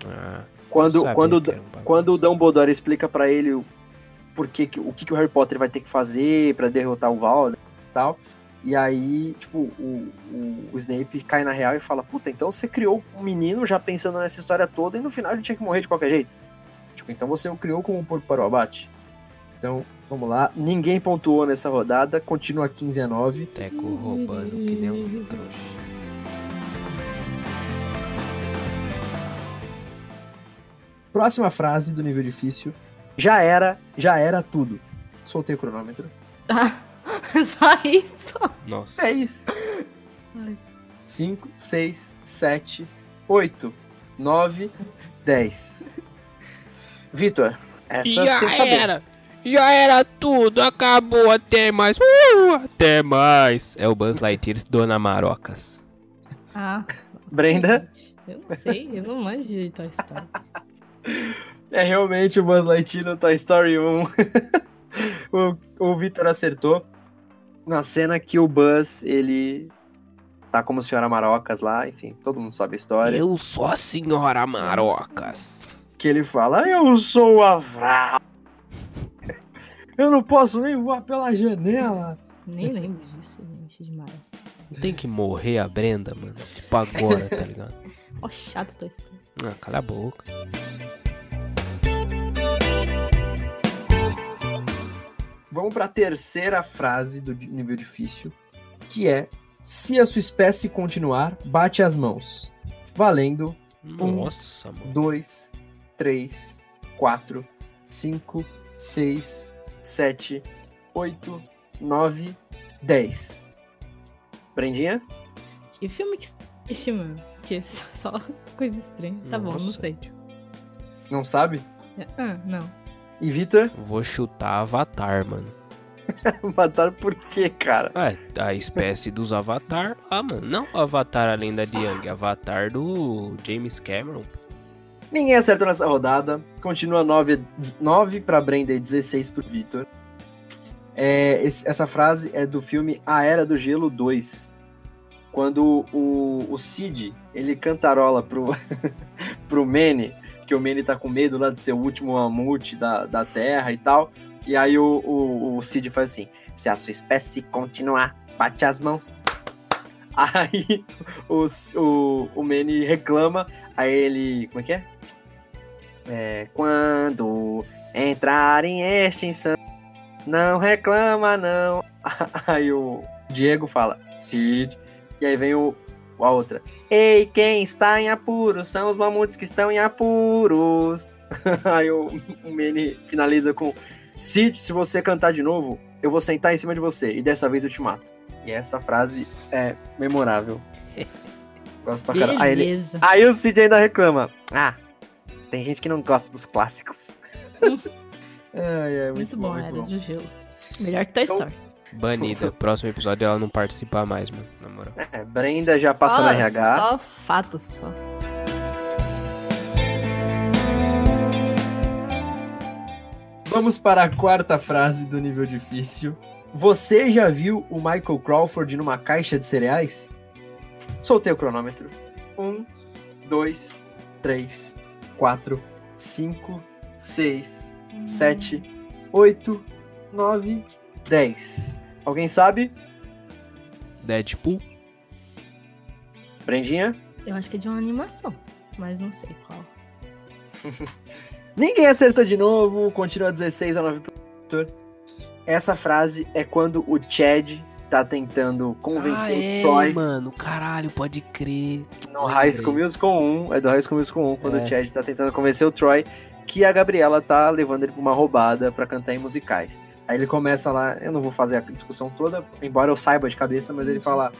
Ah, quando, quando, quando o Dumbledore explica para ele o, porque, o que, que o Harry Potter vai ter que fazer para derrotar o Voldemort e tal. E aí, tipo, o, o, o, Snape cai na real e fala: Puta, então você criou um menino já pensando nessa história toda e no final ele tinha que morrer de qualquer jeito. Tipo, então você o criou como um porco para o abate. Então, vamos lá. Ninguém pontuou nessa rodada, continua 15 a 9. Teco roubando que nem um trouxa. Próxima frase do nível difícil. Já era, já era tudo. Soltei o cronômetro. Só isso? Nossa. É isso. 5, 6, 7, 8, 9, 10. Vitor, essa Já tem que saber. era. Já era tudo, acabou, até mais. Uh, até mais. É o Buzz Lightyear Dona Marocas. Ah. Brenda? Eu não sei, eu não manjo de Toy Story. É realmente o Buzz Lightyear no Toy Story 1. o o Vitor acertou na cena que o Buzz, ele tá como Senhora Marocas lá, enfim, todo mundo sabe a história. Eu sou a Senhora Marocas. Que ele fala, eu sou a Vral. Eu não posso nem voar pela janela. Nem lembro disso, gente, demais. Tem que morrer a Brenda, mano. Tipo agora, tá ligado? Ó, chato tua história. Ah, cala a boca. Vamos para a terceira frase do nível difícil, que é: Se a sua espécie continuar, bate as mãos. Valendo. Nossa, um, mano. dois, três, quatro, cinco, seis, sete, oito, nove, dez. Brendinha? Que filme que existe, mano? Que é só coisa estranha. Tá Nossa. bom, não sei. Não sabe? Ah, não. E Vitor? Vou chutar Avatar, mano. Avatar por quê, cara? Ah, a espécie dos Avatar. Ah, mano. Não Avatar além da Yang, Avatar do James Cameron. Ninguém acertou nessa rodada. Continua 9, 9 pra Brenda e 16 pro Vitor. É, essa frase é do filme A Era do Gelo 2. Quando o, o Cid, ele cantarola pro, pro Manny que o Manny tá com medo lá de ser o último mamute da, da Terra e tal. E aí o, o, o Cid faz assim: se a sua espécie continuar, bate as mãos. Aí o, o, o Manny reclama, aí ele. Como é que é? É quando entrar em extinção, não reclama, não. Aí o Diego fala, Cid. E aí vem o, a outra. Ei, quem está em apuros são os mamutes que estão em apuros. Aí o, o Manny finaliza com: se, se você cantar de novo, eu vou sentar em cima de você e dessa vez eu te mato. E essa frase é memorável. Gosto pra caralho. Aí, ele, aí o Cid ainda reclama: Ah, tem gente que não gosta dos clássicos. é, muito, muito, bom, bom muito era bom. de gelo. Melhor que Toy então, Story. Banida. Próximo episódio ela não participar mais, mano. Na moral. É, Brenda já passa só, no RH. Só fatos, só. Vamos para a quarta frase do nível difícil. Você já viu o Michael Crawford numa caixa de cereais? Soltei o cronômetro. Um, dois, três, quatro, cinco, seis, sete, oito, nove, 10. Alguém sabe? Deadpool. Prendinha? Eu acho que é de uma animação, mas não sei qual. Ninguém acertou de novo, continua 16 a 9 pro. Essa frase é quando o Chad tá tentando convencer ah, é, o Troy. mano, caralho, pode crer. No High School Musical 1, é do High School Musical 1, quando é. o Chad tá tentando convencer o Troy que a Gabriela tá levando ele pra uma roubada para cantar em musicais. Aí ele começa lá, eu não vou fazer a discussão toda, embora eu saiba de cabeça, mas ele fala: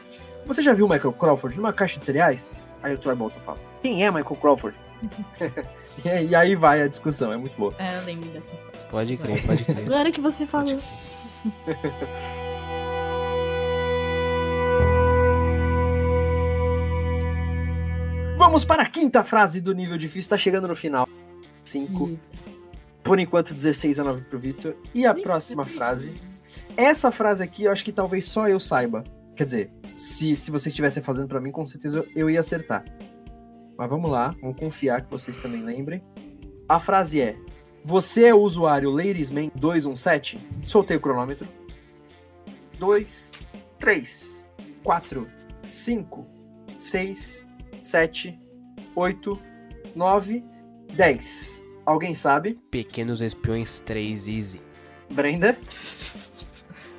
Você já viu o Michael Crawford numa caixa de cereais? Aí o Troy Bolton fala: Quem é Michael Crawford? e aí vai a discussão, é muito boa. É, eu lembro dessa. Pode crer, pode crer. Agora que você falou. Vamos para a quinta frase do nível difícil, tá chegando no final. 5. Por enquanto, 16 a 9 pro Victor. E a próxima frase. Essa frase aqui eu acho que talvez só eu saiba. Quer dizer, se, se vocês estivessem fazendo para mim, com certeza eu ia acertar. Mas vamos lá, vamos confiar que vocês também lembrem. A frase é: Você é o usuário Ladiesman 217? Soltei o cronômetro. 2, 3, 4, 5, 6, 7, 8, 9, 10. Alguém sabe? Pequenos Espiões 3 Easy. Brenda?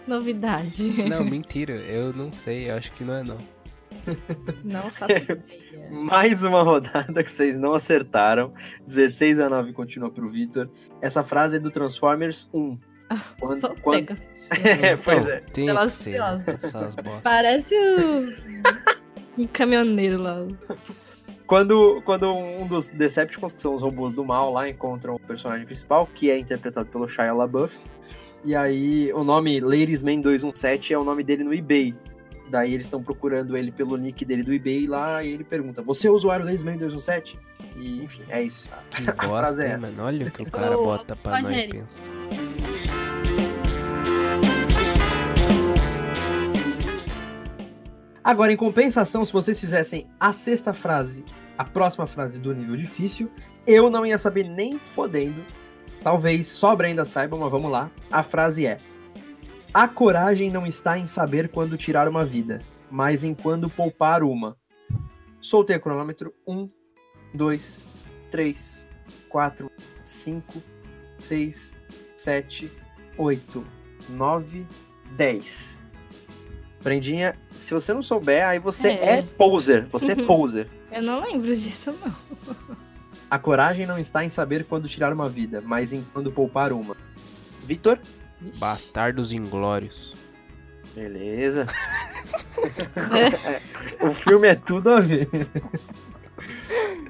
Novidade. Não, mentira. Eu não sei. Eu acho que não é não. Não faço ideia. Mais uma rodada que vocês não acertaram. 16 a 9 continua pro Victor. Essa frase é do Transformers 1. Quando, Só quando... é, pois é. Tem que ser, Parece o... um caminhoneiro lá. Quando, quando um dos Decepticons, que são os robôs do mal, lá encontram o personagem principal, que é interpretado pelo Shia LaBeouf, e aí o nome Ladiesman 217 é o nome dele no eBay. Daí eles estão procurando ele pelo nick dele do eBay lá e ele pergunta: Você é o usuário Ladiesman 217? E enfim, é isso. Que a bosta, frase é essa. Mano, olha o que o cara bota pra nós pensa. Agora, em compensação, se vocês fizessem a sexta frase, a próxima frase do nível difícil, eu não ia saber nem fodendo. Talvez sobra ainda saiba, mas vamos lá. A frase é: A coragem não está em saber quando tirar uma vida, mas em quando poupar uma. Soltei o cronômetro. 1, 2, 3, 4, 5, 6, 7, 8, 9, 10. Prendinha, se você não souber, aí você é, é poser. Você é poser. Eu não lembro disso, não. A coragem não está em saber quando tirar uma vida, mas em quando poupar uma. Vitor? Bastardos Inglórios. Beleza. o filme é tudo a ver.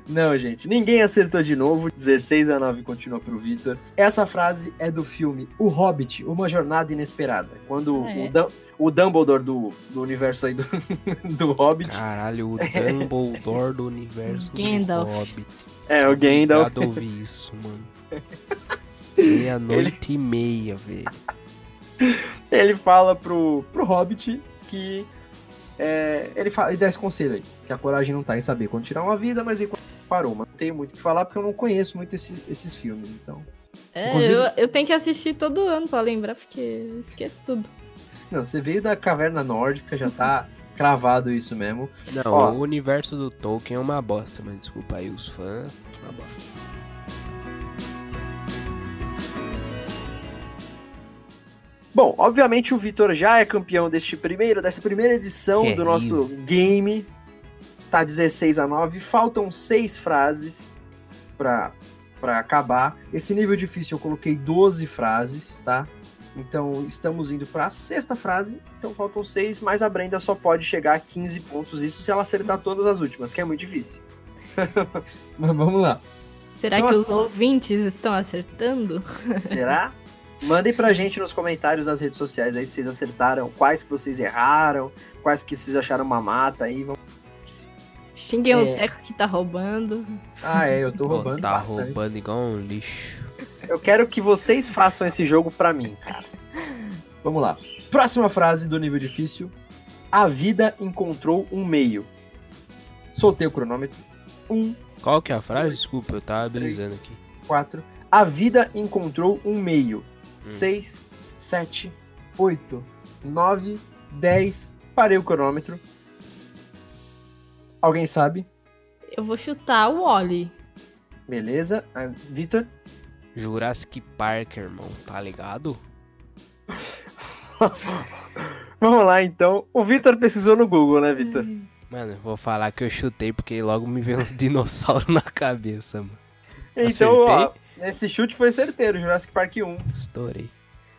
Não, gente, ninguém acertou de novo. 16 a 9 continua pro Vitor. Essa frase é do filme O Hobbit, Uma Jornada Inesperada. Quando é. o, o, Dumbledore do, do universo aí do, do Hobbit. Caralho, o Dumbledore do universo Gandalf. do Hobbit. É, o Gandalf. Eu ouvir isso, mano. Meia-noite Ele... e meia, velho. Ele fala pro, pro Hobbit que é, ele, fala, ele dá esse conselho aí, que a coragem não tá em saber quando tirar uma vida, mas enquanto parou. Mas não tenho muito o que falar porque eu não conheço muito esse, esses filmes, então. É, Inclusive... eu, eu tenho que assistir todo ano para lembrar, porque eu esqueço tudo. Não, você veio da caverna nórdica, já tá cravado isso mesmo. Não, Ó, o universo do Tolkien é uma bosta, mas desculpa aí os fãs, uma bosta. Bom, obviamente o Vitor já é campeão deste primeiro, dessa primeira edição é do nosso isso. game. Tá 16 a 9, faltam seis frases para para acabar. Esse nível difícil eu coloquei 12 frases, tá? Então estamos indo para a sexta frase, então faltam seis, mas a Brenda só pode chegar a 15 pontos, isso se ela acertar todas as últimas, que é muito difícil. mas vamos lá. Será então, que os ouvintes estão acertando? Será? Mandem pra gente nos comentários das redes sociais aí se vocês acertaram, quais que vocês erraram, quais que vocês acharam uma mata aí. Vamos... Xinguem é... o Teco que tá roubando. Ah, é, eu tô roubando Tá bastante. roubando igual um lixo. Eu quero que vocês façam esse jogo pra mim, cara. Vamos lá. Próxima frase do nível difícil. A vida encontrou um meio. Soltei o cronômetro. Um. Qual que é a frase? Desculpa, eu tava brisando aqui. Quatro. A vida encontrou um meio. 6, 7, 8, 9, 10. Parei o cronômetro. Alguém sabe? Eu vou chutar o Oli. Beleza. Ah, Vitor? Jurassic Park, irmão, tá ligado? Vamos lá, então. O Vitor pesquisou no Google, né, Vitor? Mano, vou falar que eu chutei porque logo me veio uns dinossauros na cabeça, mano. Então, ó, esse chute foi certeiro, Jurassic Park 1. Estourei.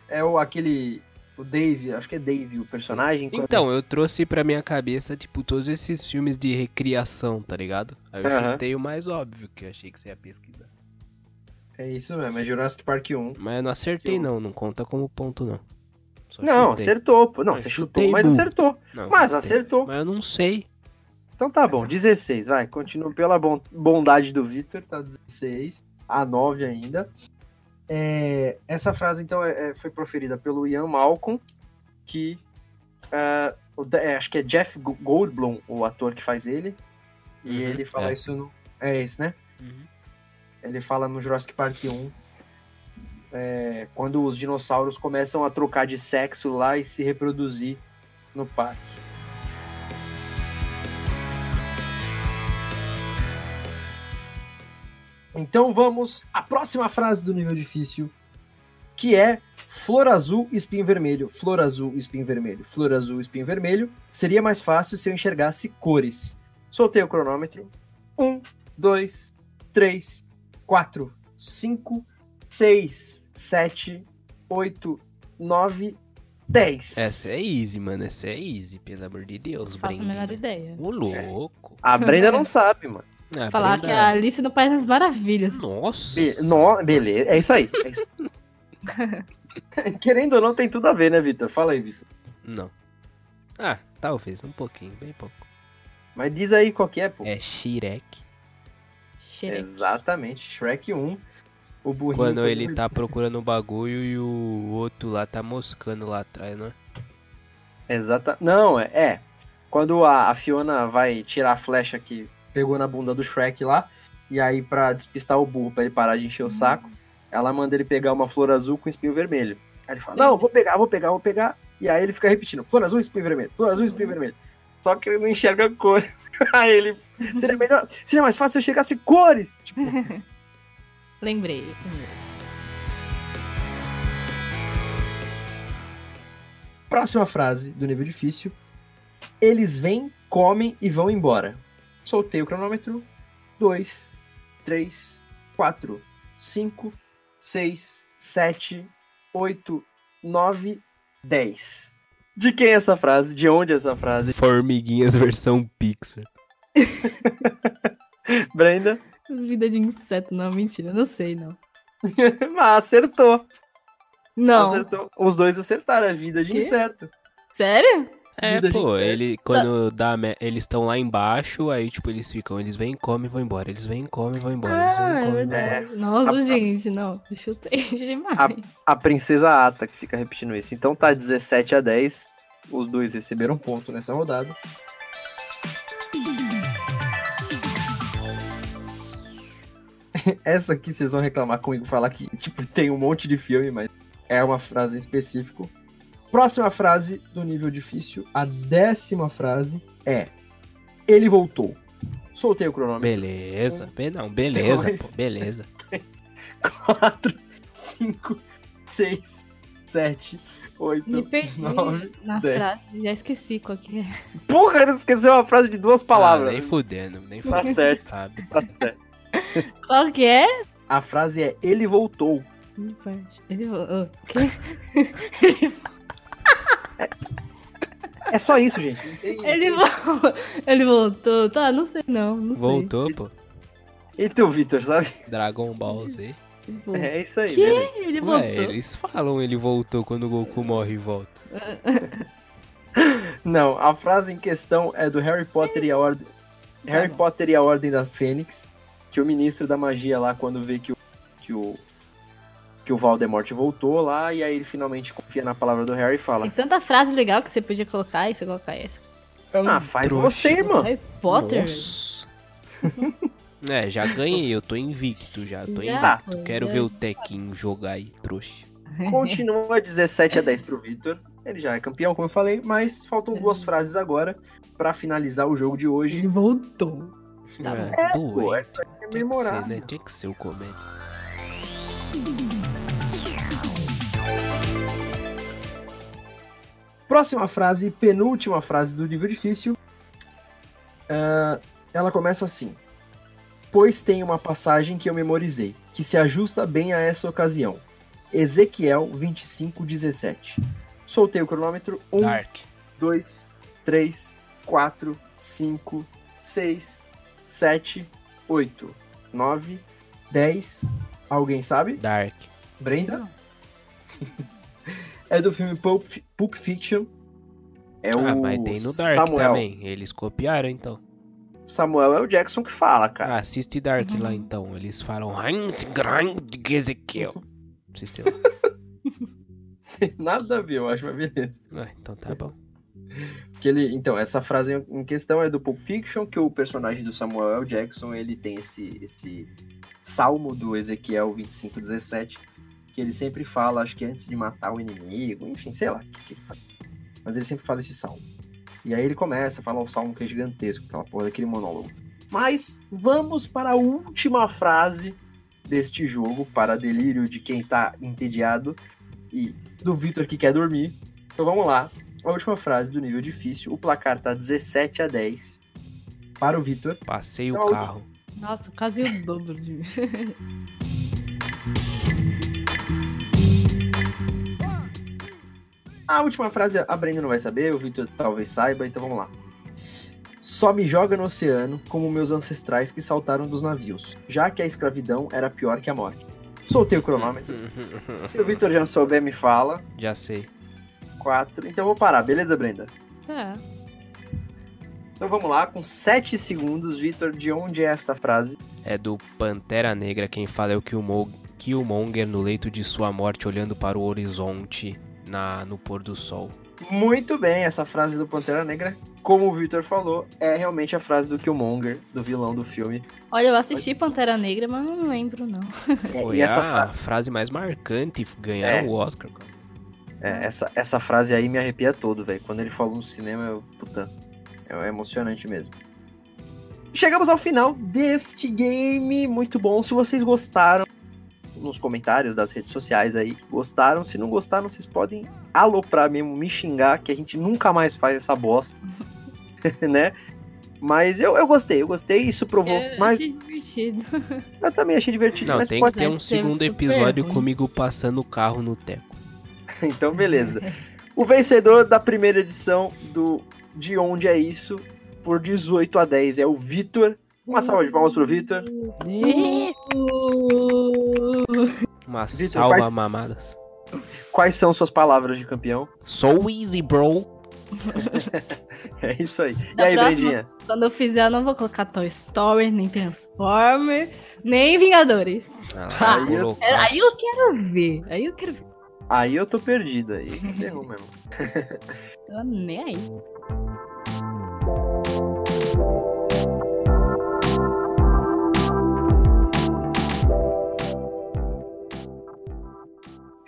É o aquele. O Dave, acho que é Dave o personagem. quando- Então, eu trouxe pra minha cabeça, tipo, todos esses filmes de recriação, tá ligado? Aí eu Aham. chutei o mais óbvio, que eu achei que você ia pesquisar. É isso mesmo, é Jurassic Park 1. Mas eu não acertei, Eu- não, não conta como ponto, não. Só Não, chutei. acertou. Não, Eu você chutou, mas burro. acertou. Não, Mas acertou. Mas eu não sei. Então tá bom, 16, vai. Continua pela bon- bondade do Vitor, tá 16. A 9 ainda. É, essa frase, então, é- é- foi proferida pelo Ian Malcolm, que. é, acho que é Jeff Go- Goldblum, o ator que faz ele. E Uhum, ele fala é. isso no. É esse, né? Ele fala no Jurassic Park 1. é, quando os dinossauros começam a trocar de sexo lá e se reproduzir no parque. Então vamos à próxima frase do nível difícil, que é flor azul, espinho vermelho, flor azul, espinho vermelho, flor azul, espinho vermelho. Seria mais fácil se eu enxergasse cores. Soltei o cronômetro. Um, dois, três, quatro, cinco, seis, sete, oito, nove, dez. Essa é easy, mano. Essa é easy, pelo amor de Deus, Não faço a menor ideia. Ô, louco. A Brenda não sabe, mano. Ah, Falar Brenda- que é a Alice no País das Maravilhas. Nossa. Be no- beleza, é isso aí. é isso. Querendo ou não, tem tudo a ver, né, Vitor? Fala aí, Vitor. Não. Ah, talvez, um pouquinho, bem pouco. Mas diz aí qual que é, pô. É Shrek. Shrek. Exatamente, Shrek 1. O burrinho. Quando ele no- tá procurando o bagulho e o outro lá tá moscando lá atrás, não é? Exata. Não, é. é. Quando a, a Fiona vai tirar a flecha que pegou na bunda do Shrek lá, e aí pra despistar o burro, pra ele parar de encher o saco, ela manda ele pegar uma flor azul com espinho vermelho. Aí ele fala: Não, vou pegar, vou pegar, vou pegar. E aí ele fica repetindo: flor azul, espinho vermelho, flor azul, espinho vermelho. Só que ele não enxerga cor. aí ele. Seria melhor. Seria mais fácil se eu chegasse cores. Tipo, Lembrei. lembrei. Próxima frase do nível difícil. Eles vêm, comem e vão embora. Soltei o cronômetro. 2, 3, 4, 5, 6, 7, 8, 9, 10. De quem é essa frase? De onde é essa frase? Formiguinhas versão Pixar. Brenda? Vida de inseto, não, mentira, não sei, não. ah, acertou. Não. Acertou. Os dois acertaram. É vida de Quê? inseto. Sério? É, pô, inseto. ele quando dá eles estão lá embaixo, aí tipo eles ficam, eles vêm, comem e vão embora. Eles vêm, comem e vão embora. Eles vêm, Ah, é comem e vão embora. verdade. Nossa, A- gente, não. Chutei demais. A princesa Ata que fica repetindo isso. Então tá 17 a 10. Os dois receberam ponto nessa rodada. Essa aqui vocês vão reclamar comigo, falar que tipo, tem um monte de filme, mas é uma frase em específico. Próxima frase do nível difícil, a décima frase é: Ele voltou. Soltei o cronômetro. Beleza, be- não, beleza, Dois. pô, beleza. 4, 5, 6, 7, 8, Me perdi na frase, já esqueci qual que é. Porra, ele esqueceu uma frase de duas Ah, palavras. nem fudendo, nem Tá fudendo. certo. Sabe? Tá certo. Qual que é? A frase é ele voltou. Ele falou. o quê? É só isso, gente. Não tem- ele, voltou. ele voltou. Tá, não sei não. Não sei. Voltou, pô. E tu, Vitor, sabe? Dragon Ball Z. Voltou. É isso aí, Que? beleza. Ele voltou. Ué, eles falam ele voltou quando o Goku morre e volta. Não, a frase em questão é do Harry Potter e a Ordem. Harry bom. Potter e a Ordem da Fênix, que o ministro da magia lá, quando vê que o. que o. que o Voldemort voltou lá, e aí ele finalmente confia na palavra do Harry e fala. Tem tanta frase legal que você podia colocar e você colocar essa. Ah, faz trouxa. você, irmão. Harry Potter? É, já ganhei, eu tô invicto já, tô Já, invicto. pô, Quero já. ver o Tequinho jogar aí, trouxa. Continua 17 a 10 pro Vitor. Ele já é campeão, como eu falei, mas faltam duas frases agora para finalizar o jogo de hoje. Ele voltou. Tá é, É, pô, essa é Tinha que memorável. ser, né? Tinha que ser o comédia. Próxima frase, penúltima frase do nível difícil. Ah, ela começa assim: Pois tem uma passagem que eu memorizei, que se ajusta bem a essa ocasião. Ezequiel 25, 17. Soltei o cronômetro. 1, Dark. 2, 3, 4, 5, 6, 7, 8, 9, 10. Alguém sabe? Dark. Brenda? é do filme Pulp, Pulp Fiction. É ah, o mas tem no Dark Samuel. também. Eles copiaram então. Samuel é o Jackson que fala, Ah, cara. assiste Dark Uhum. lá então. Eles falam "Heinz Grand Ezequiel. Assiste lá. Nada a ver, eu acho, mas beleza. Ah, então tá bom. Que ele, então, essa frase em questão é do Pulp Fiction, que o personagem do Samuel L. Jackson, ele tem esse, esse salmo do Ezequiel 25:17, que ele sempre fala, acho que antes de matar o inimigo, enfim, sei lá o que, que ele fala. Mas ele sempre fala esse salmo. E aí ele começa a falar o salmo que é gigantesco, aquela porra daquele monólogo. Mas vamos para a última frase deste jogo, para delírio de quem tá entediado e do Victor que quer dormir. Então vamos lá. A última frase do nível difícil. O placar tá 17 a 10 para o Vitor. Passei o Então, carro. Nossa, quase o dobro de. A última frase a Brenda não vai saber, o Vitor talvez saiba, então vamos lá. Só me joga no oceano como meus ancestrais que saltaram dos navios, já que a escravidão era pior que a morte. Soltei o cronômetro. Se o Vitor já souber, me fala. Já sei. 4. Então eu vou parar, beleza, Brenda? Tá. Então vamos lá, com 7 segundos, Vitor, de onde é esta frase? É do Pantera Negra, quem fala é o Killmo- Killmonger no leito de sua morte, olhando para o horizonte na, no pôr do sol. Muito bem, essa frase do Pantera Negra, como o Victor falou, é realmente a frase do Killmonger, do vilão do filme. Olha, eu assisti Pantera Negra, mas não lembro, não. É, Foi e essa, a fra- frase mais marcante, ganhar É. o Oscar. cara. é, essa, essa frase aí me arrepia todo, velho. Quando ele falou no cinema, eu, puta, é emocionante mesmo. Chegamos ao final deste game, muito bom. Se vocês gostaram, nos comentários das redes sociais aí, gostaram. Se não gostaram, vocês podem aloprar mesmo, me xingar, que a gente nunca mais faz essa bosta, né? Mas eu, eu gostei, eu gostei, isso provou Eu mais. achei divertido. Eu também achei divertido, Não, mas tem pode que ter um segundo episódio ruim. comigo passando o carro no teco. Então, beleza. O vencedor da primeira edição do De Onde é Isso, por 18 a 10, é o Vitor. Uma salva de palmas pro Vitor. Uma Vitor, salva quais- mamadas. Quais são suas palavras de campeão? So easy, bro. É isso aí. E Da aí, próxima- Brendinha? Quando eu fizer, eu não vou colocar Toy Story, nem Transformer, nem Vingadores. Ah, Aí eu-. É, aí eu quero ver. Aí eu quero ver. Aí eu tô perdido aí. Ferrou mesmo. Tô nem aí.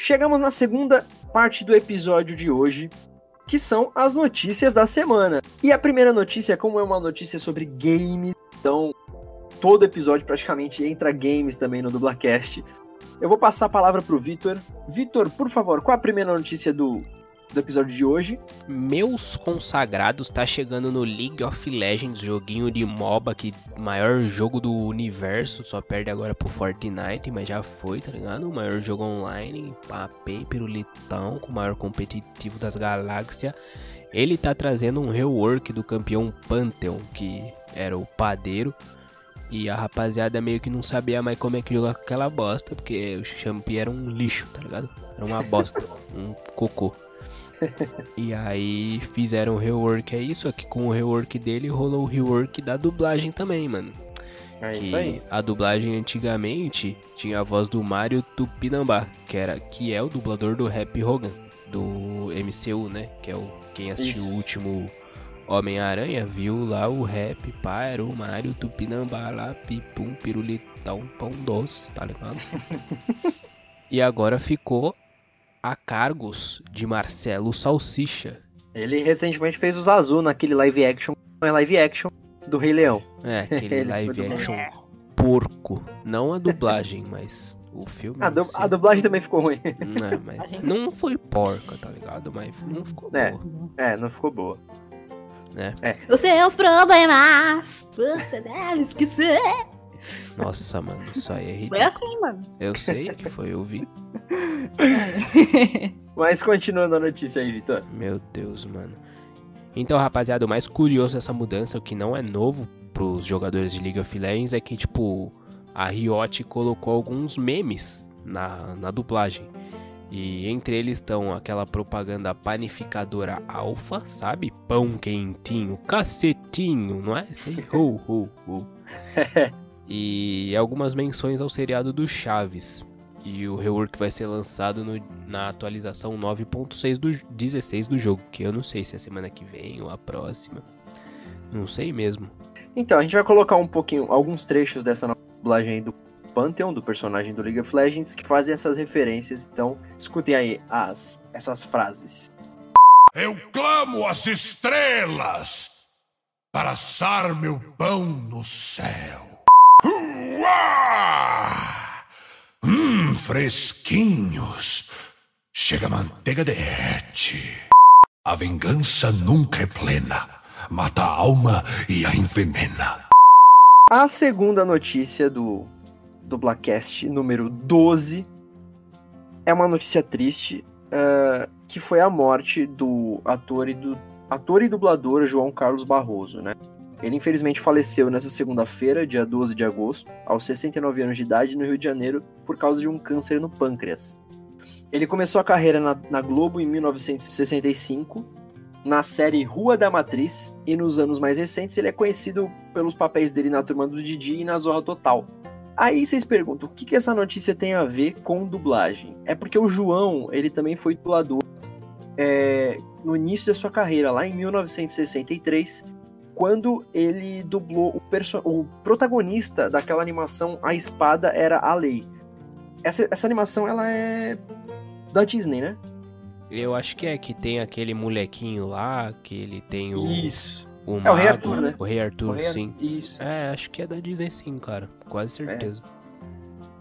Chegamos na segunda parte do episódio de hoje, que são as notícias da semana. E a primeira notícia, como é uma notícia sobre games, então todo episódio praticamente entra games também no Dublacast. Eu vou passar a palavra pro Vitor. Vitor, por favor, qual a primeira notícia do, do episódio de hoje? Meus consagrados tá chegando no League of Legends, joguinho de MOBA, que maior jogo do universo, só perde agora pro Fortnite, mas já foi, tá ligado? O maior jogo online, papei, pirulitão, com o maior competitivo das galáxias. Ele tá trazendo um rework do campeão Pantheon, que era o padeiro. E a rapaziada meio que não sabia mais como é que jogar aquela bosta, porque o Champi era um lixo, tá ligado? Era uma bosta, um cocô. E aí fizeram o rework aí, só que com o rework dele rolou o rework da dublagem também, mano. É que a dublagem antigamente tinha a voz do Mario Tupinambá, que era que é o dublador do Happy Hogan do MCU, né? Que é o quem assistiu Isso. o último Homem-Aranha viu lá o rap, pá, era o Mario Tupinambá lá, pipum, pirulitão, pão doce, tá ligado? e agora ficou a cargos de Marcelo Salsicha. Ele recentemente fez os azul naquele live action, não é live action do Rei Leão. É, aquele live action porco. Não a dublagem, mas o filme. A, du a dublagem também ficou ruim. Não, mas não foi porca, tá ligado? Mas não ficou é, boa. É, não ficou boa. É. é. Os seus problemas, você deve esquecer. Nossa, mano, isso aí é ridículo. Foi assim, mano. Eu sei que foi, eu vi. Mas continuando a notícia aí, Vitor. Meu Deus, mano. Então, rapaziada, o mais curioso dessa mudança, o que não é novo pros jogadores de League of Legends, é que, tipo, a Riot colocou alguns memes na, na dublagem. E entre eles estão aquela propaganda panificadora alfa, sabe? Pão quentinho, cacetinho, não é? Sei, ho, ho, ho. e algumas menções ao seriado do Chaves. E o rework vai ser lançado no, na atualização 9.6 do 16 do jogo, que eu não sei se é semana que vem ou a próxima. Não sei mesmo. Então, a gente vai colocar um pouquinho, alguns trechos dessa nova dublagem aí do Pantheon, do personagem do League of Legends, que fazem essas referências. Então, escutem aí as, essas frases. Eu clamo as estrelas para assar meu pão no céu. Uá! Hum, fresquinhos. Chega a manteiga derrete. A vingança nunca é plena. Mata a alma e a envenena. A segunda notícia do, do Blackcast número 12 é uma notícia triste, uh, que foi a morte do ator e, do, ator e dublador João Carlos Barroso, né? Ele infelizmente faleceu nessa segunda-feira, dia 12 de agosto, aos 69 anos de idade, no Rio de Janeiro, por causa de um câncer no pâncreas. Ele começou a carreira na, na Globo em 1965 na série Rua da Matriz e nos anos mais recentes ele é conhecido pelos papéis dele na Turma do Didi e na Zorra Total. Aí vocês perguntam, o que, que essa notícia tem a ver com dublagem? É porque o João, ele também foi dublador é, no início da sua carreira, lá em 1963, quando ele dublou o, o protagonista daquela animação A Espada Era a Lei. Essa, essa animação, ela é da Disney, né? Eu acho que é que tem aquele molequinho lá, que ele tem o. Isso. O, é o Rei Arthur, né? O Rei Arthur, o Rei... sim. Isso. É, acho que é da Disney sim, cara. Quase É. certeza.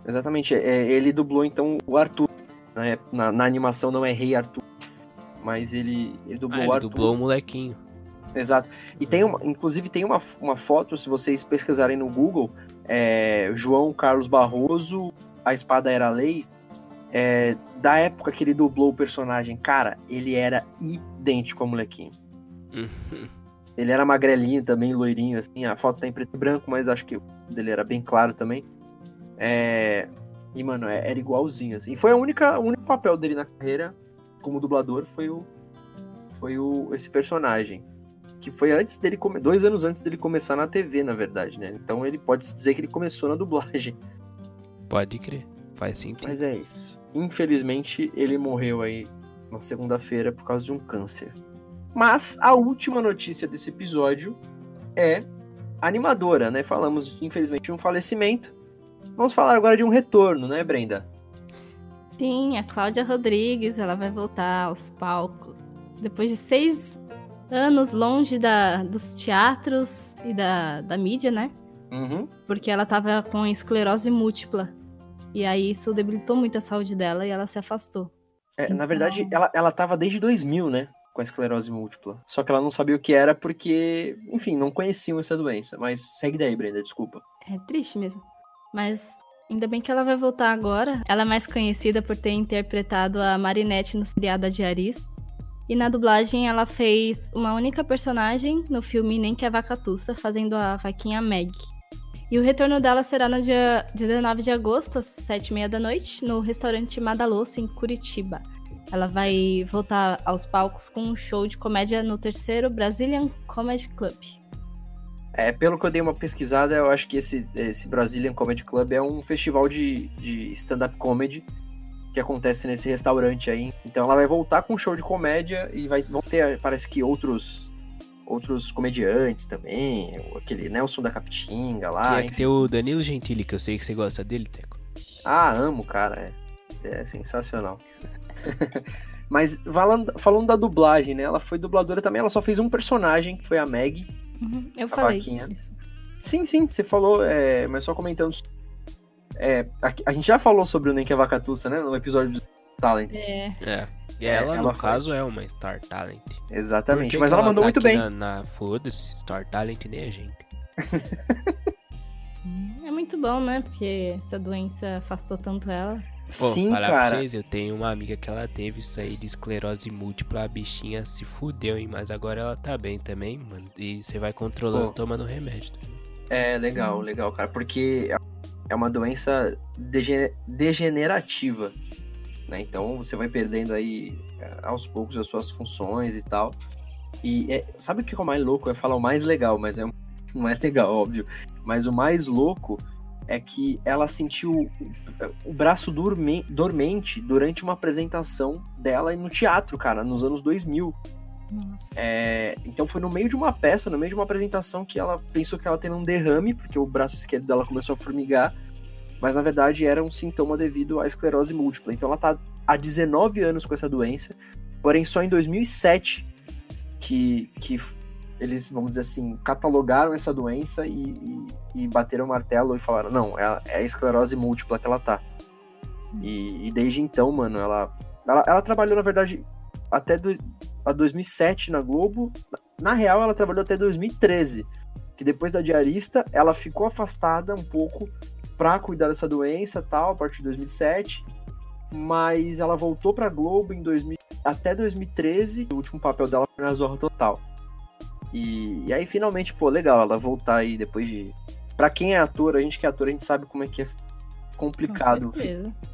Exatamente. É, ele dublou então o Arthur. né? Na, na animação não é Rei Arthur. Mas ele, ele dublou Ah, o ele Arthur. dublou o molequinho. Exato. E tem uma, inclusive tem uma, uma foto, se vocês pesquisarem no Google, é, João Carlos Barroso, A Espada Era a Lei, é, da época que ele dublou o personagem, cara, ele era idêntico ao molequinho. Ele era magrelinho também, loirinho, assim, a foto tá em preto e branco, mas acho que o dele era bem claro também. É, E, mano, é- era igualzinho, assim. Foi a única, o único papel dele na carreira como dublador foi o. Foi o, esse personagem que foi antes dele come... dois anos antes dele começar na TV, na verdade, né? Então ele pode se dizer que ele começou na dublagem. Pode crer. Faz sentido. Mas é isso. Infelizmente ele morreu aí na segunda-feira por causa de um câncer. Mas a última notícia desse episódio é animadora, né? Falamos infelizmente de um falecimento. Vamos falar agora de um retorno, né, Brenda? Sim, a Cláudia Rodrigues, ela vai voltar aos palcos. Depois de seis anos longe da, dos teatros e da, da mídia, né? Uhum. Porque ela tava com esclerose múltipla. E aí isso debilitou muito a saúde dela e ela se afastou. É, Na Então- verdade, ela, ela tava desde 2000, né? Com a esclerose múltipla. Só que ela não sabia o que era porque, enfim, não conheciam essa doença. Mas segue daí, Brenda, desculpa. É triste mesmo. Mas ainda bem que ela vai voltar agora. Ela é mais conhecida por ter interpretado a Marinette no seriado A Diarista. E na dublagem ela fez uma única personagem no filme Nem que a Vaca Tussa, fazendo a vaquinha Meg. E o retorno dela será no dia 19 de agosto, às 7h30 da noite, no restaurante Madalosso, em Curitiba. Ela vai voltar aos palcos com um show de comédia no terceiro Brazilian Comedy Club. É, pelo que eu dei uma pesquisada, eu acho que esse, esse Brazilian Comedy Club é um festival de, de stand-up comedy que acontece nesse restaurante aí. Então ela vai voltar com um show de comédia e vai, vão ter, parece que outros outros comediantes também, aquele Nelson da Capitinga lá. Que enfim. ter o Danilo Gentili, que eu sei que você gosta dele, Teco. Ah, amo, cara. é. É sensacional. Mas falando, falando da dublagem, né? Ela foi dubladora também, ela só fez um personagem, que foi a Meg. Uhum, eu A falei. Sim, sim, você falou, é, mas só comentando. É, a, a gente já falou sobre o Nenka Vakatusa, né? No episódio dos Talents. É, É. E É, ela, ela no foi. caso, é uma Star Talent. Exatamente. Mas que ela mandou tá muito aqui bem. Na, na Foda-se, Star Talent nem a gente. é muito bom, né? Porque essa doença afastou tanto ela. Pô, sim, falar pra cara. vocês, eu tenho uma amiga que ela teve isso aí de esclerose múltipla, a bichinha se fudeu, hein? Mas agora ela tá bem também, mano. E você vai controlando, Pô. tomando remédio. tá? É legal, legal, cara. Porque é uma doença dege- degenerativa. Né? Então você vai perdendo aí é, aos poucos as suas funções e tal. E é- sabe o que é o mais louco? Eu ia falar o mais legal, mas é- não é legal, óbvio. Mas o mais louco é que ela sentiu o, braço dorme- dormente durante uma apresentação dela no teatro, cara, nos anos 2000. É, então foi no meio de uma peça, no meio de uma apresentação que ela pensou que ela teve um derrame, porque o braço esquerdo dela começou a formigar, mas na verdade era um sintoma devido à esclerose múltipla. Então ela tá há 19 anos com essa doença, porém só em 2007 que, que eles, vamos dizer assim, catalogaram essa doença e, e- e bateram o martelo e falaram, não, é, é a esclerose múltipla que ela tá. E, e desde então, mano, ela, ela, ela trabalhou, na verdade, até do, a 2007 na Globo. Na real, ela trabalhou até 2013. Que depois da diarista, ela ficou afastada um pouco pra cuidar dessa doença tal, a partir de 2007. Mas ela voltou pra Globo em 2000, até 2013. O último papel dela foi na Zorra Total. E, e aí, finalmente, pô, legal ela voltar aí depois de. Pra quem é ator, a gente que é ator, a gente sabe como é que é complicado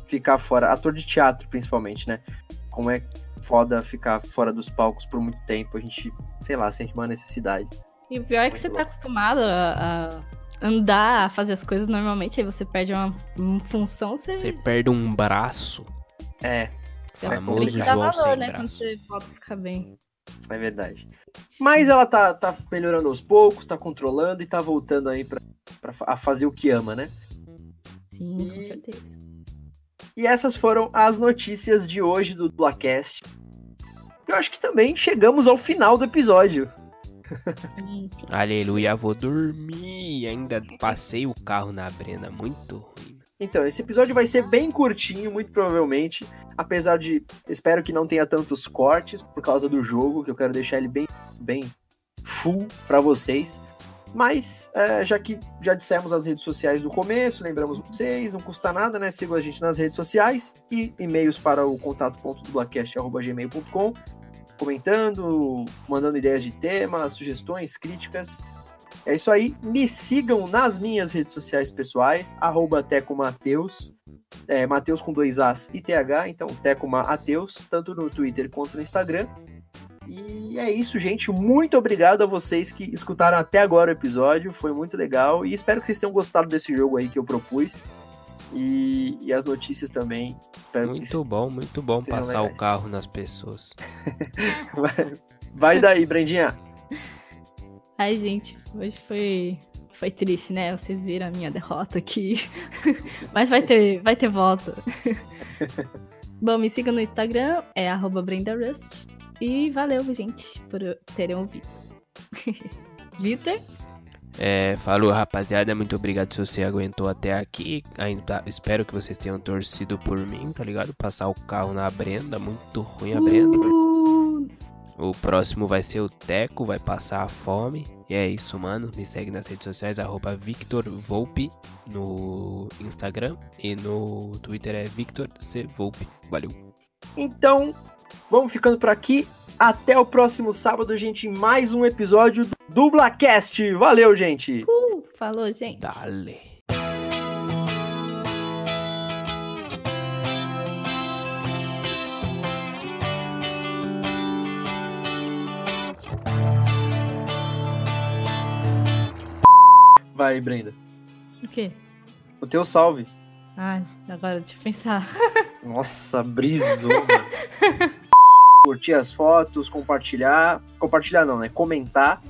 ficar fora. Ator de teatro, principalmente, né? Como é foda ficar fora dos palcos por muito tempo. A gente, sei lá, sente uma necessidade. E o pior é que Muito você tá louco. acostumado a, a andar, a fazer as coisas normalmente, aí você perde uma, uma função, você, Você perde um braço. É, você é famoso tem que dar João valor, sem né? braço. Quando você volta a ficar bem. é verdade. Mas ela tá, tá melhorando aos poucos, tá controlando e tá voltando aí pra, pra a fazer o que ama, né? Sim, E- com certeza. E essas foram as notícias de hoje do Blacast. Eu acho que também chegamos ao final do episódio. Aleluia, vou dormir. Ainda passei o carro na Brena, muito ruim. Então, esse episódio vai ser bem curtinho, muito provavelmente. Apesar de. Espero que não tenha tantos cortes por causa do jogo, que eu quero deixar ele bem, bem full pra vocês. Mas, é, já que já dissemos as redes sociais do começo, lembramos vocês, não custa nada, né? Sigam a gente nas redes sociais e e-mails para o contato.dublacast.gmail.com comentando, mandando ideias de temas, sugestões, críticas. É isso aí. Me sigam nas minhas redes sociais pessoais, arroba Teco Mateus, é, Mateus com dois As e TH, então Teco Mateus, tanto no Twitter quanto no Instagram. E é isso, gente. Muito obrigado a vocês que escutaram até agora o episódio. Foi muito legal. E espero que vocês tenham gostado desse jogo aí que eu propus. E, e as notícias também. Espero que Muito bom, muito bom passar o legais. carro nas pessoas. Vai, vai daí, Brendinha. Ai, gente, hoje foi, foi triste, né? Vocês viram a minha derrota aqui. Mas vai ter, vai ter volta. Bom, me sigam no Instagram, é arroba BrendaRust. E valeu, gente, por terem ouvido. Vitor? É, falou rapaziada, muito obrigado se você aguentou até aqui. Ainda espero que vocês tenham torcido por mim, tá ligado? Passar o carro na Brenda, muito ruim a Brenda. Uh, O próximo vai ser o Teco, vai passar a fome. E é isso, mano. Me segue nas redes sociais, arroba Victor Volpe no Instagram. E no Twitter é Victor C. Volpe. Valeu. Então, vamos ficando por aqui. Até o próximo sábado, gente, em mais um episódio do DublaCast. Valeu, gente! uh, falou, gente. Dale. Vai, Brenda. O quê? O teu salve. Ai, agora deixa eu pensar. Nossa, brisou. Curtir as fotos, compartilhar. Compartilhar não, né? Comentar.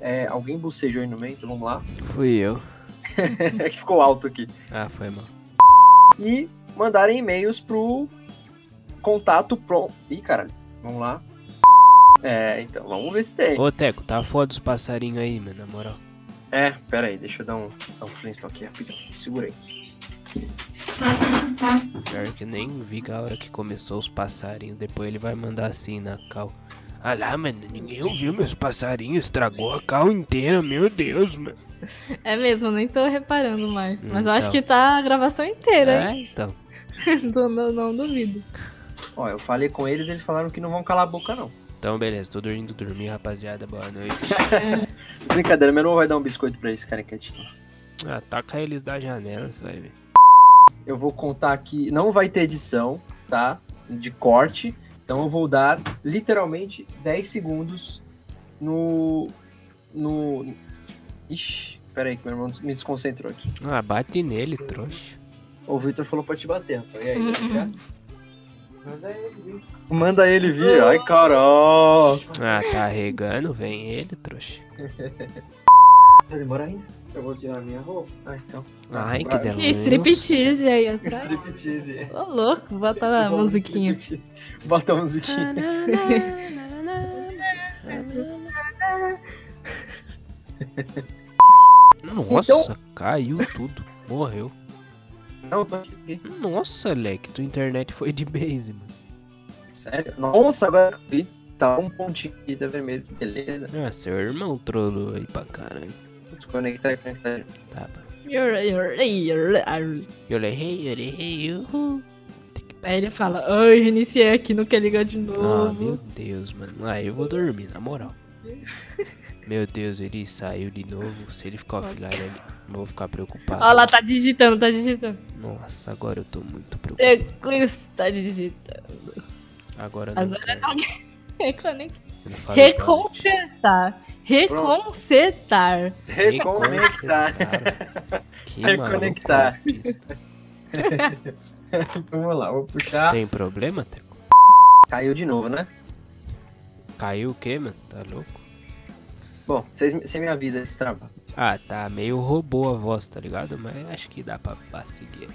É, alguém bocejou aí no meio, então vamos lá. Fui eu. É que ficou alto aqui. Ah, foi mal. E mandarem e-mails pro contato pronto. Ih, caralho. Vamos lá. É, então, vamos ver se tem. Ô, Teco, tá foda dos passarinhos aí, mano, na moral. É, pera aí, deixa eu dar um, dar um Flintstone aqui rapidão. Segura aí. Pior que nem vi a hora que começou os passarinhos. Depois ele vai mandar assim na cal. Ah lá, mano, ninguém ouviu meus passarinhos, estragou a cal inteira, meu Deus, mano. É mesmo, eu nem tô reparando mais. Mas eu Então. acho que tá a gravação inteira, É, então. Não, não, não duvido. Ó, eu falei com eles, eles falaram que não vão calar a boca, não. Então, beleza, tô indo dormir, rapaziada. Boa noite. Brincadeira, meu irmão vai dar um biscoito pra eles, ficarem quietinho. Ah, taca eles da janela, você vai ver. Eu vou contar aqui, não vai ter edição, tá? De corte. Então eu vou dar literalmente 10 segundos no. No. Ixi, peraí, que meu irmão me desconcentrou aqui. Ah, bate nele, trouxa. O Victor falou pra te bater, rapaz. E aí, Uhum. já? Manda ele vir. Manda ele vir. Ai, caralho. Ah, tá regando, vem ele, trouxa. Vai demorar ainda? Eu vou tirar minha roupa. Ah, então. Ai, que delícia. Striptease aí atrás. Striptease. Ô, louco, bota a musiquinha. Bota a musiquinha. Nossa, Então- caiu tudo. Morreu. Não, tô aqui. Nossa, Leque, tua internet foi de base, mano. Sério? Nossa, agora eu vi. Tá um pontinho aqui, tá vermelho. Beleza. Ah, seu irmão trollou aí pra caralho. Desconectar e conectar. Tá, you're- Eu errei, eu errei, uhul. Aí ele fala, ai, reiniciei aqui, não quer ligar de Ah, novo. meu Deus, mano. Ah, eu vou dormir, na moral. Meu Deus, ele saiu de novo. Se ele ficar offline, ali, eu vou ficar preocupado. Olha lá, tá digitando, tá digitando. Nossa, agora eu tô muito preocupado. Teco tá digitando. Agora não. Agora quero. não. Reconectar. Reconsertar. Reconsertar. Reconectar. Que Reconectar. Vamos lá, vou puxar. Tem problema, Teco? Caiu de novo, né? Caiu o quê, mano? Tá louco? Bom, vocês me- você me avisa se travar. Ah, tá meio robô a voz, tá ligado? Mas acho que dá pra, pra seguir.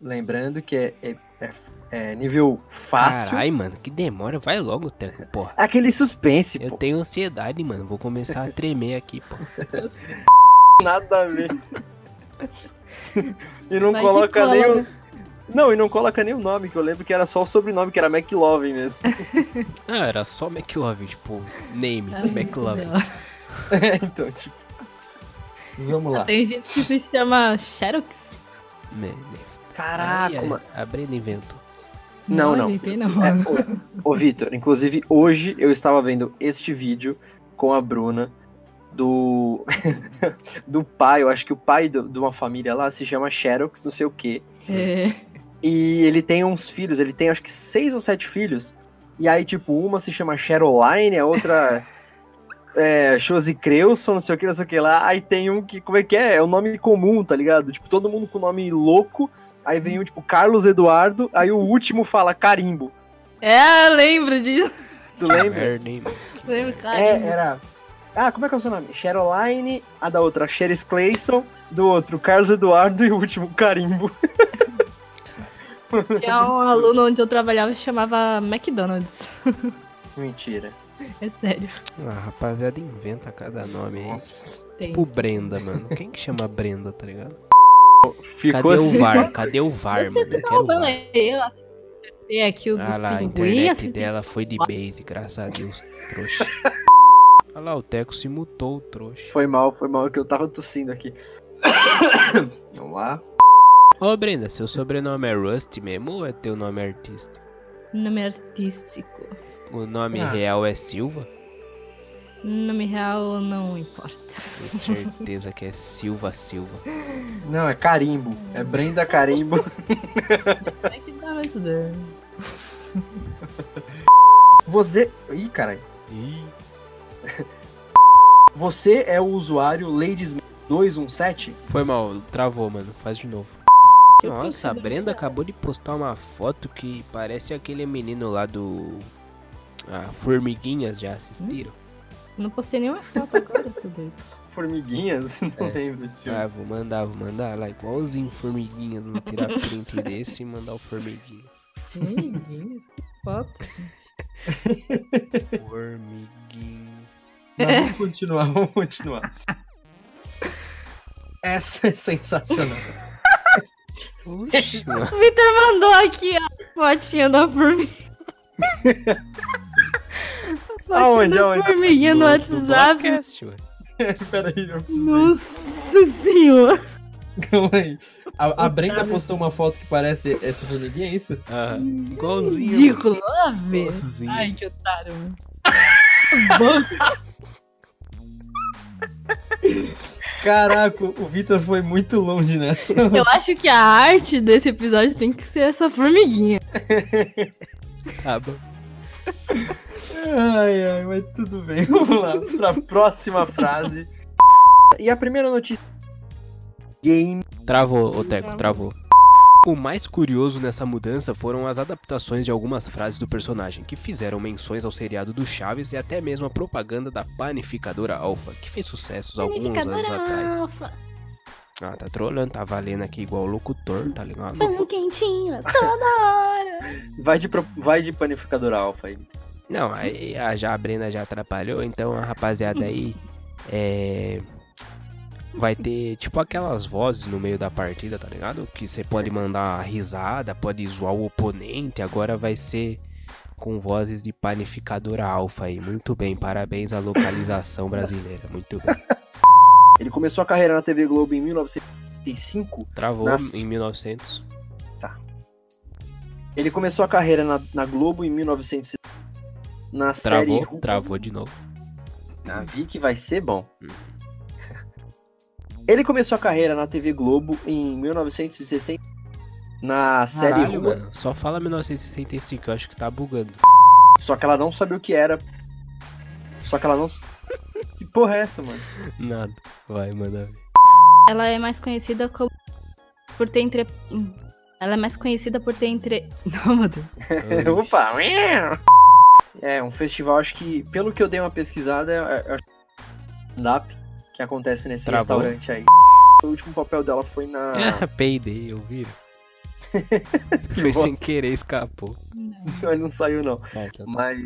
Lembrando que é, é, é- é nível fácil. Carai, mano, que demora. Vai logo, Teco, porra. Aquele suspense, Eu pô. tenho ansiedade, mano. Vou começar a tremer aqui, pô. Nada a ver. e não que coloca nem o... né? Não, e não coloca nem o nome, que eu lembro que era só o sobrenome, que era McLovin mesmo. Ah, era só McLovin, tipo, name, McLovin. então, tipo. Vamos lá. Tem gente que se chama Xerox. Me- me- Caraca, mano. A Brenda inventou. Não, não. não. É, ô, ô Vitor, inclusive hoje eu estava vendo este vídeo com a Bruna do do pai, eu acho que o pai do- de uma família lá se chama Xerox, não sei o quê. É. E ele tem uns filhos, ele tem acho que seis ou sete filhos. E aí, tipo, uma se chama Cheroline, a outra é Josi Creuson, não sei o que, não sei o que lá. Aí tem um que, como é que é? É o nome comum, tá ligado? Tipo, todo mundo com nome louco. Aí vem o, tipo, Carlos Eduardo, aí o último fala Carimbo. É, eu lembro disso. Tu lembra? Merda, hein, mano. Lembro, cara. É, era. Ah, como é que é o seu nome? Cheroline, a da outra Cheris Clayson, do outro Carlos Eduardo e o último Carimbo. Tinha um aluno onde eu trabalhava que chamava McDonald's. Mentira. É sério. Ah, rapaziada, inventa cada nome aí. Nossa. Tem. Tipo Brenda, mano. Quem que chama Brenda, tá ligado? Ficou Cadê assim. o VAR? Cadê o VAR, Você mano? Eu tá quero o roubando VAR. aí. Acertei aqui o Ah lá, a internet dela foi de base, graças a Deus, trouxa. Olha lá, o Teco se mutou, trouxa. Foi mal, foi mal que eu tava tossindo aqui. Vamos lá. Ô Brenda, seu sobrenome é Rust mesmo ou é teu nome artístico? Nome artístico. O nome Ah. real é Silva? Nome real não importa. Tenho certeza que é Silva Silva. Não, é carimbo. É Brenda Carimbo. McDonald's. né? Você. Ih, caralho. Ih, Você é o usuário Ladies217? foi mal, travou, mano. Faz de novo. Eu Nossa, a Brenda acabou de postar uma foto que parece aquele menino lá do. Ah, Formiguinhas, já assistiram? Não postei nenhuma foto agora, seu doido. Formiguinhas? Não É. lembro desse filme. Ah, vou mandar, vou mandar lá igualzinho formiguinhas. Vou tirar print desse e mandar o formiguinhas. Formiguinhas? Que foto? Formiguinhas. Mas vamos continuar, vamos continuar. Essa é sensacional. Mano. O Victor mandou aqui a fotinha da formiga. Aonde, aonde? formiguinha no do WhatsApp. Peraí, eu preciso. Nossa senhora. Calma aí. A, a Brenda postou uma foto que parece essa formiguinha, é isso? Ah, igualzinho. Ridículo. Igualzinho. Ai, que otário, mano. Caraca, o Vitor foi muito longe nessa. Eu acho que a arte desse episódio tem que ser essa formiguinha. Tá bom. Ai, ai, mas tudo bem. Vamos lá pra próxima frase. E a primeira notícia. Game. Travou, ô Teco, travou. O mais curioso nessa mudança foram as adaptações de algumas frases do personagem, que fizeram menções ao seriado do Chaves e até mesmo a propaganda da panificadora Alpha, que fez sucessos alguns anos Panificadora atrás. alfa, Ah, tá trolando, tá valendo aqui igual locutor, tá ligado? pão quentinho toda hora. Vai de, pro- vai de panificador alfa aí. Não, aí a, já a Brena já atrapalhou, então a rapaziada aí é. Vai ter tipo aquelas vozes no meio da partida, tá ligado? Que você pode mandar risada, pode zoar o oponente, agora vai ser com vozes de panificadora alfa aí. Muito bem, parabéns à localização brasileira, muito bem. Ele começou a carreira na TV Globo em 1985. Travou Nas- em 1900. Ele começou a carreira na, na Globo em 1960. Na série. Travou, Ru- travou de novo. Ah, vi que vai ser bom. Hum. Ele começou a carreira na TV Globo em 1960. Na série Caralho, Rua. mano, só fala 1965, eu acho que tá bugando. Só que ela não sabia o que era. Só que ela não. Que porra é essa, mano? Nada. Vai, manda. Ela é mais conhecida como por ter entre ela é mais conhecida por ter entre Não, meu Deus. Opa! É, um festival, acho que, pelo que eu dei uma pesquisada, é, é stand-up que acontece nesse Travou. restaurante aí. O último papel dela foi na. Ah, peidei, ouviram? Foi sem querer, escapou. Mas não saiu, não. Ah, então tá. Mas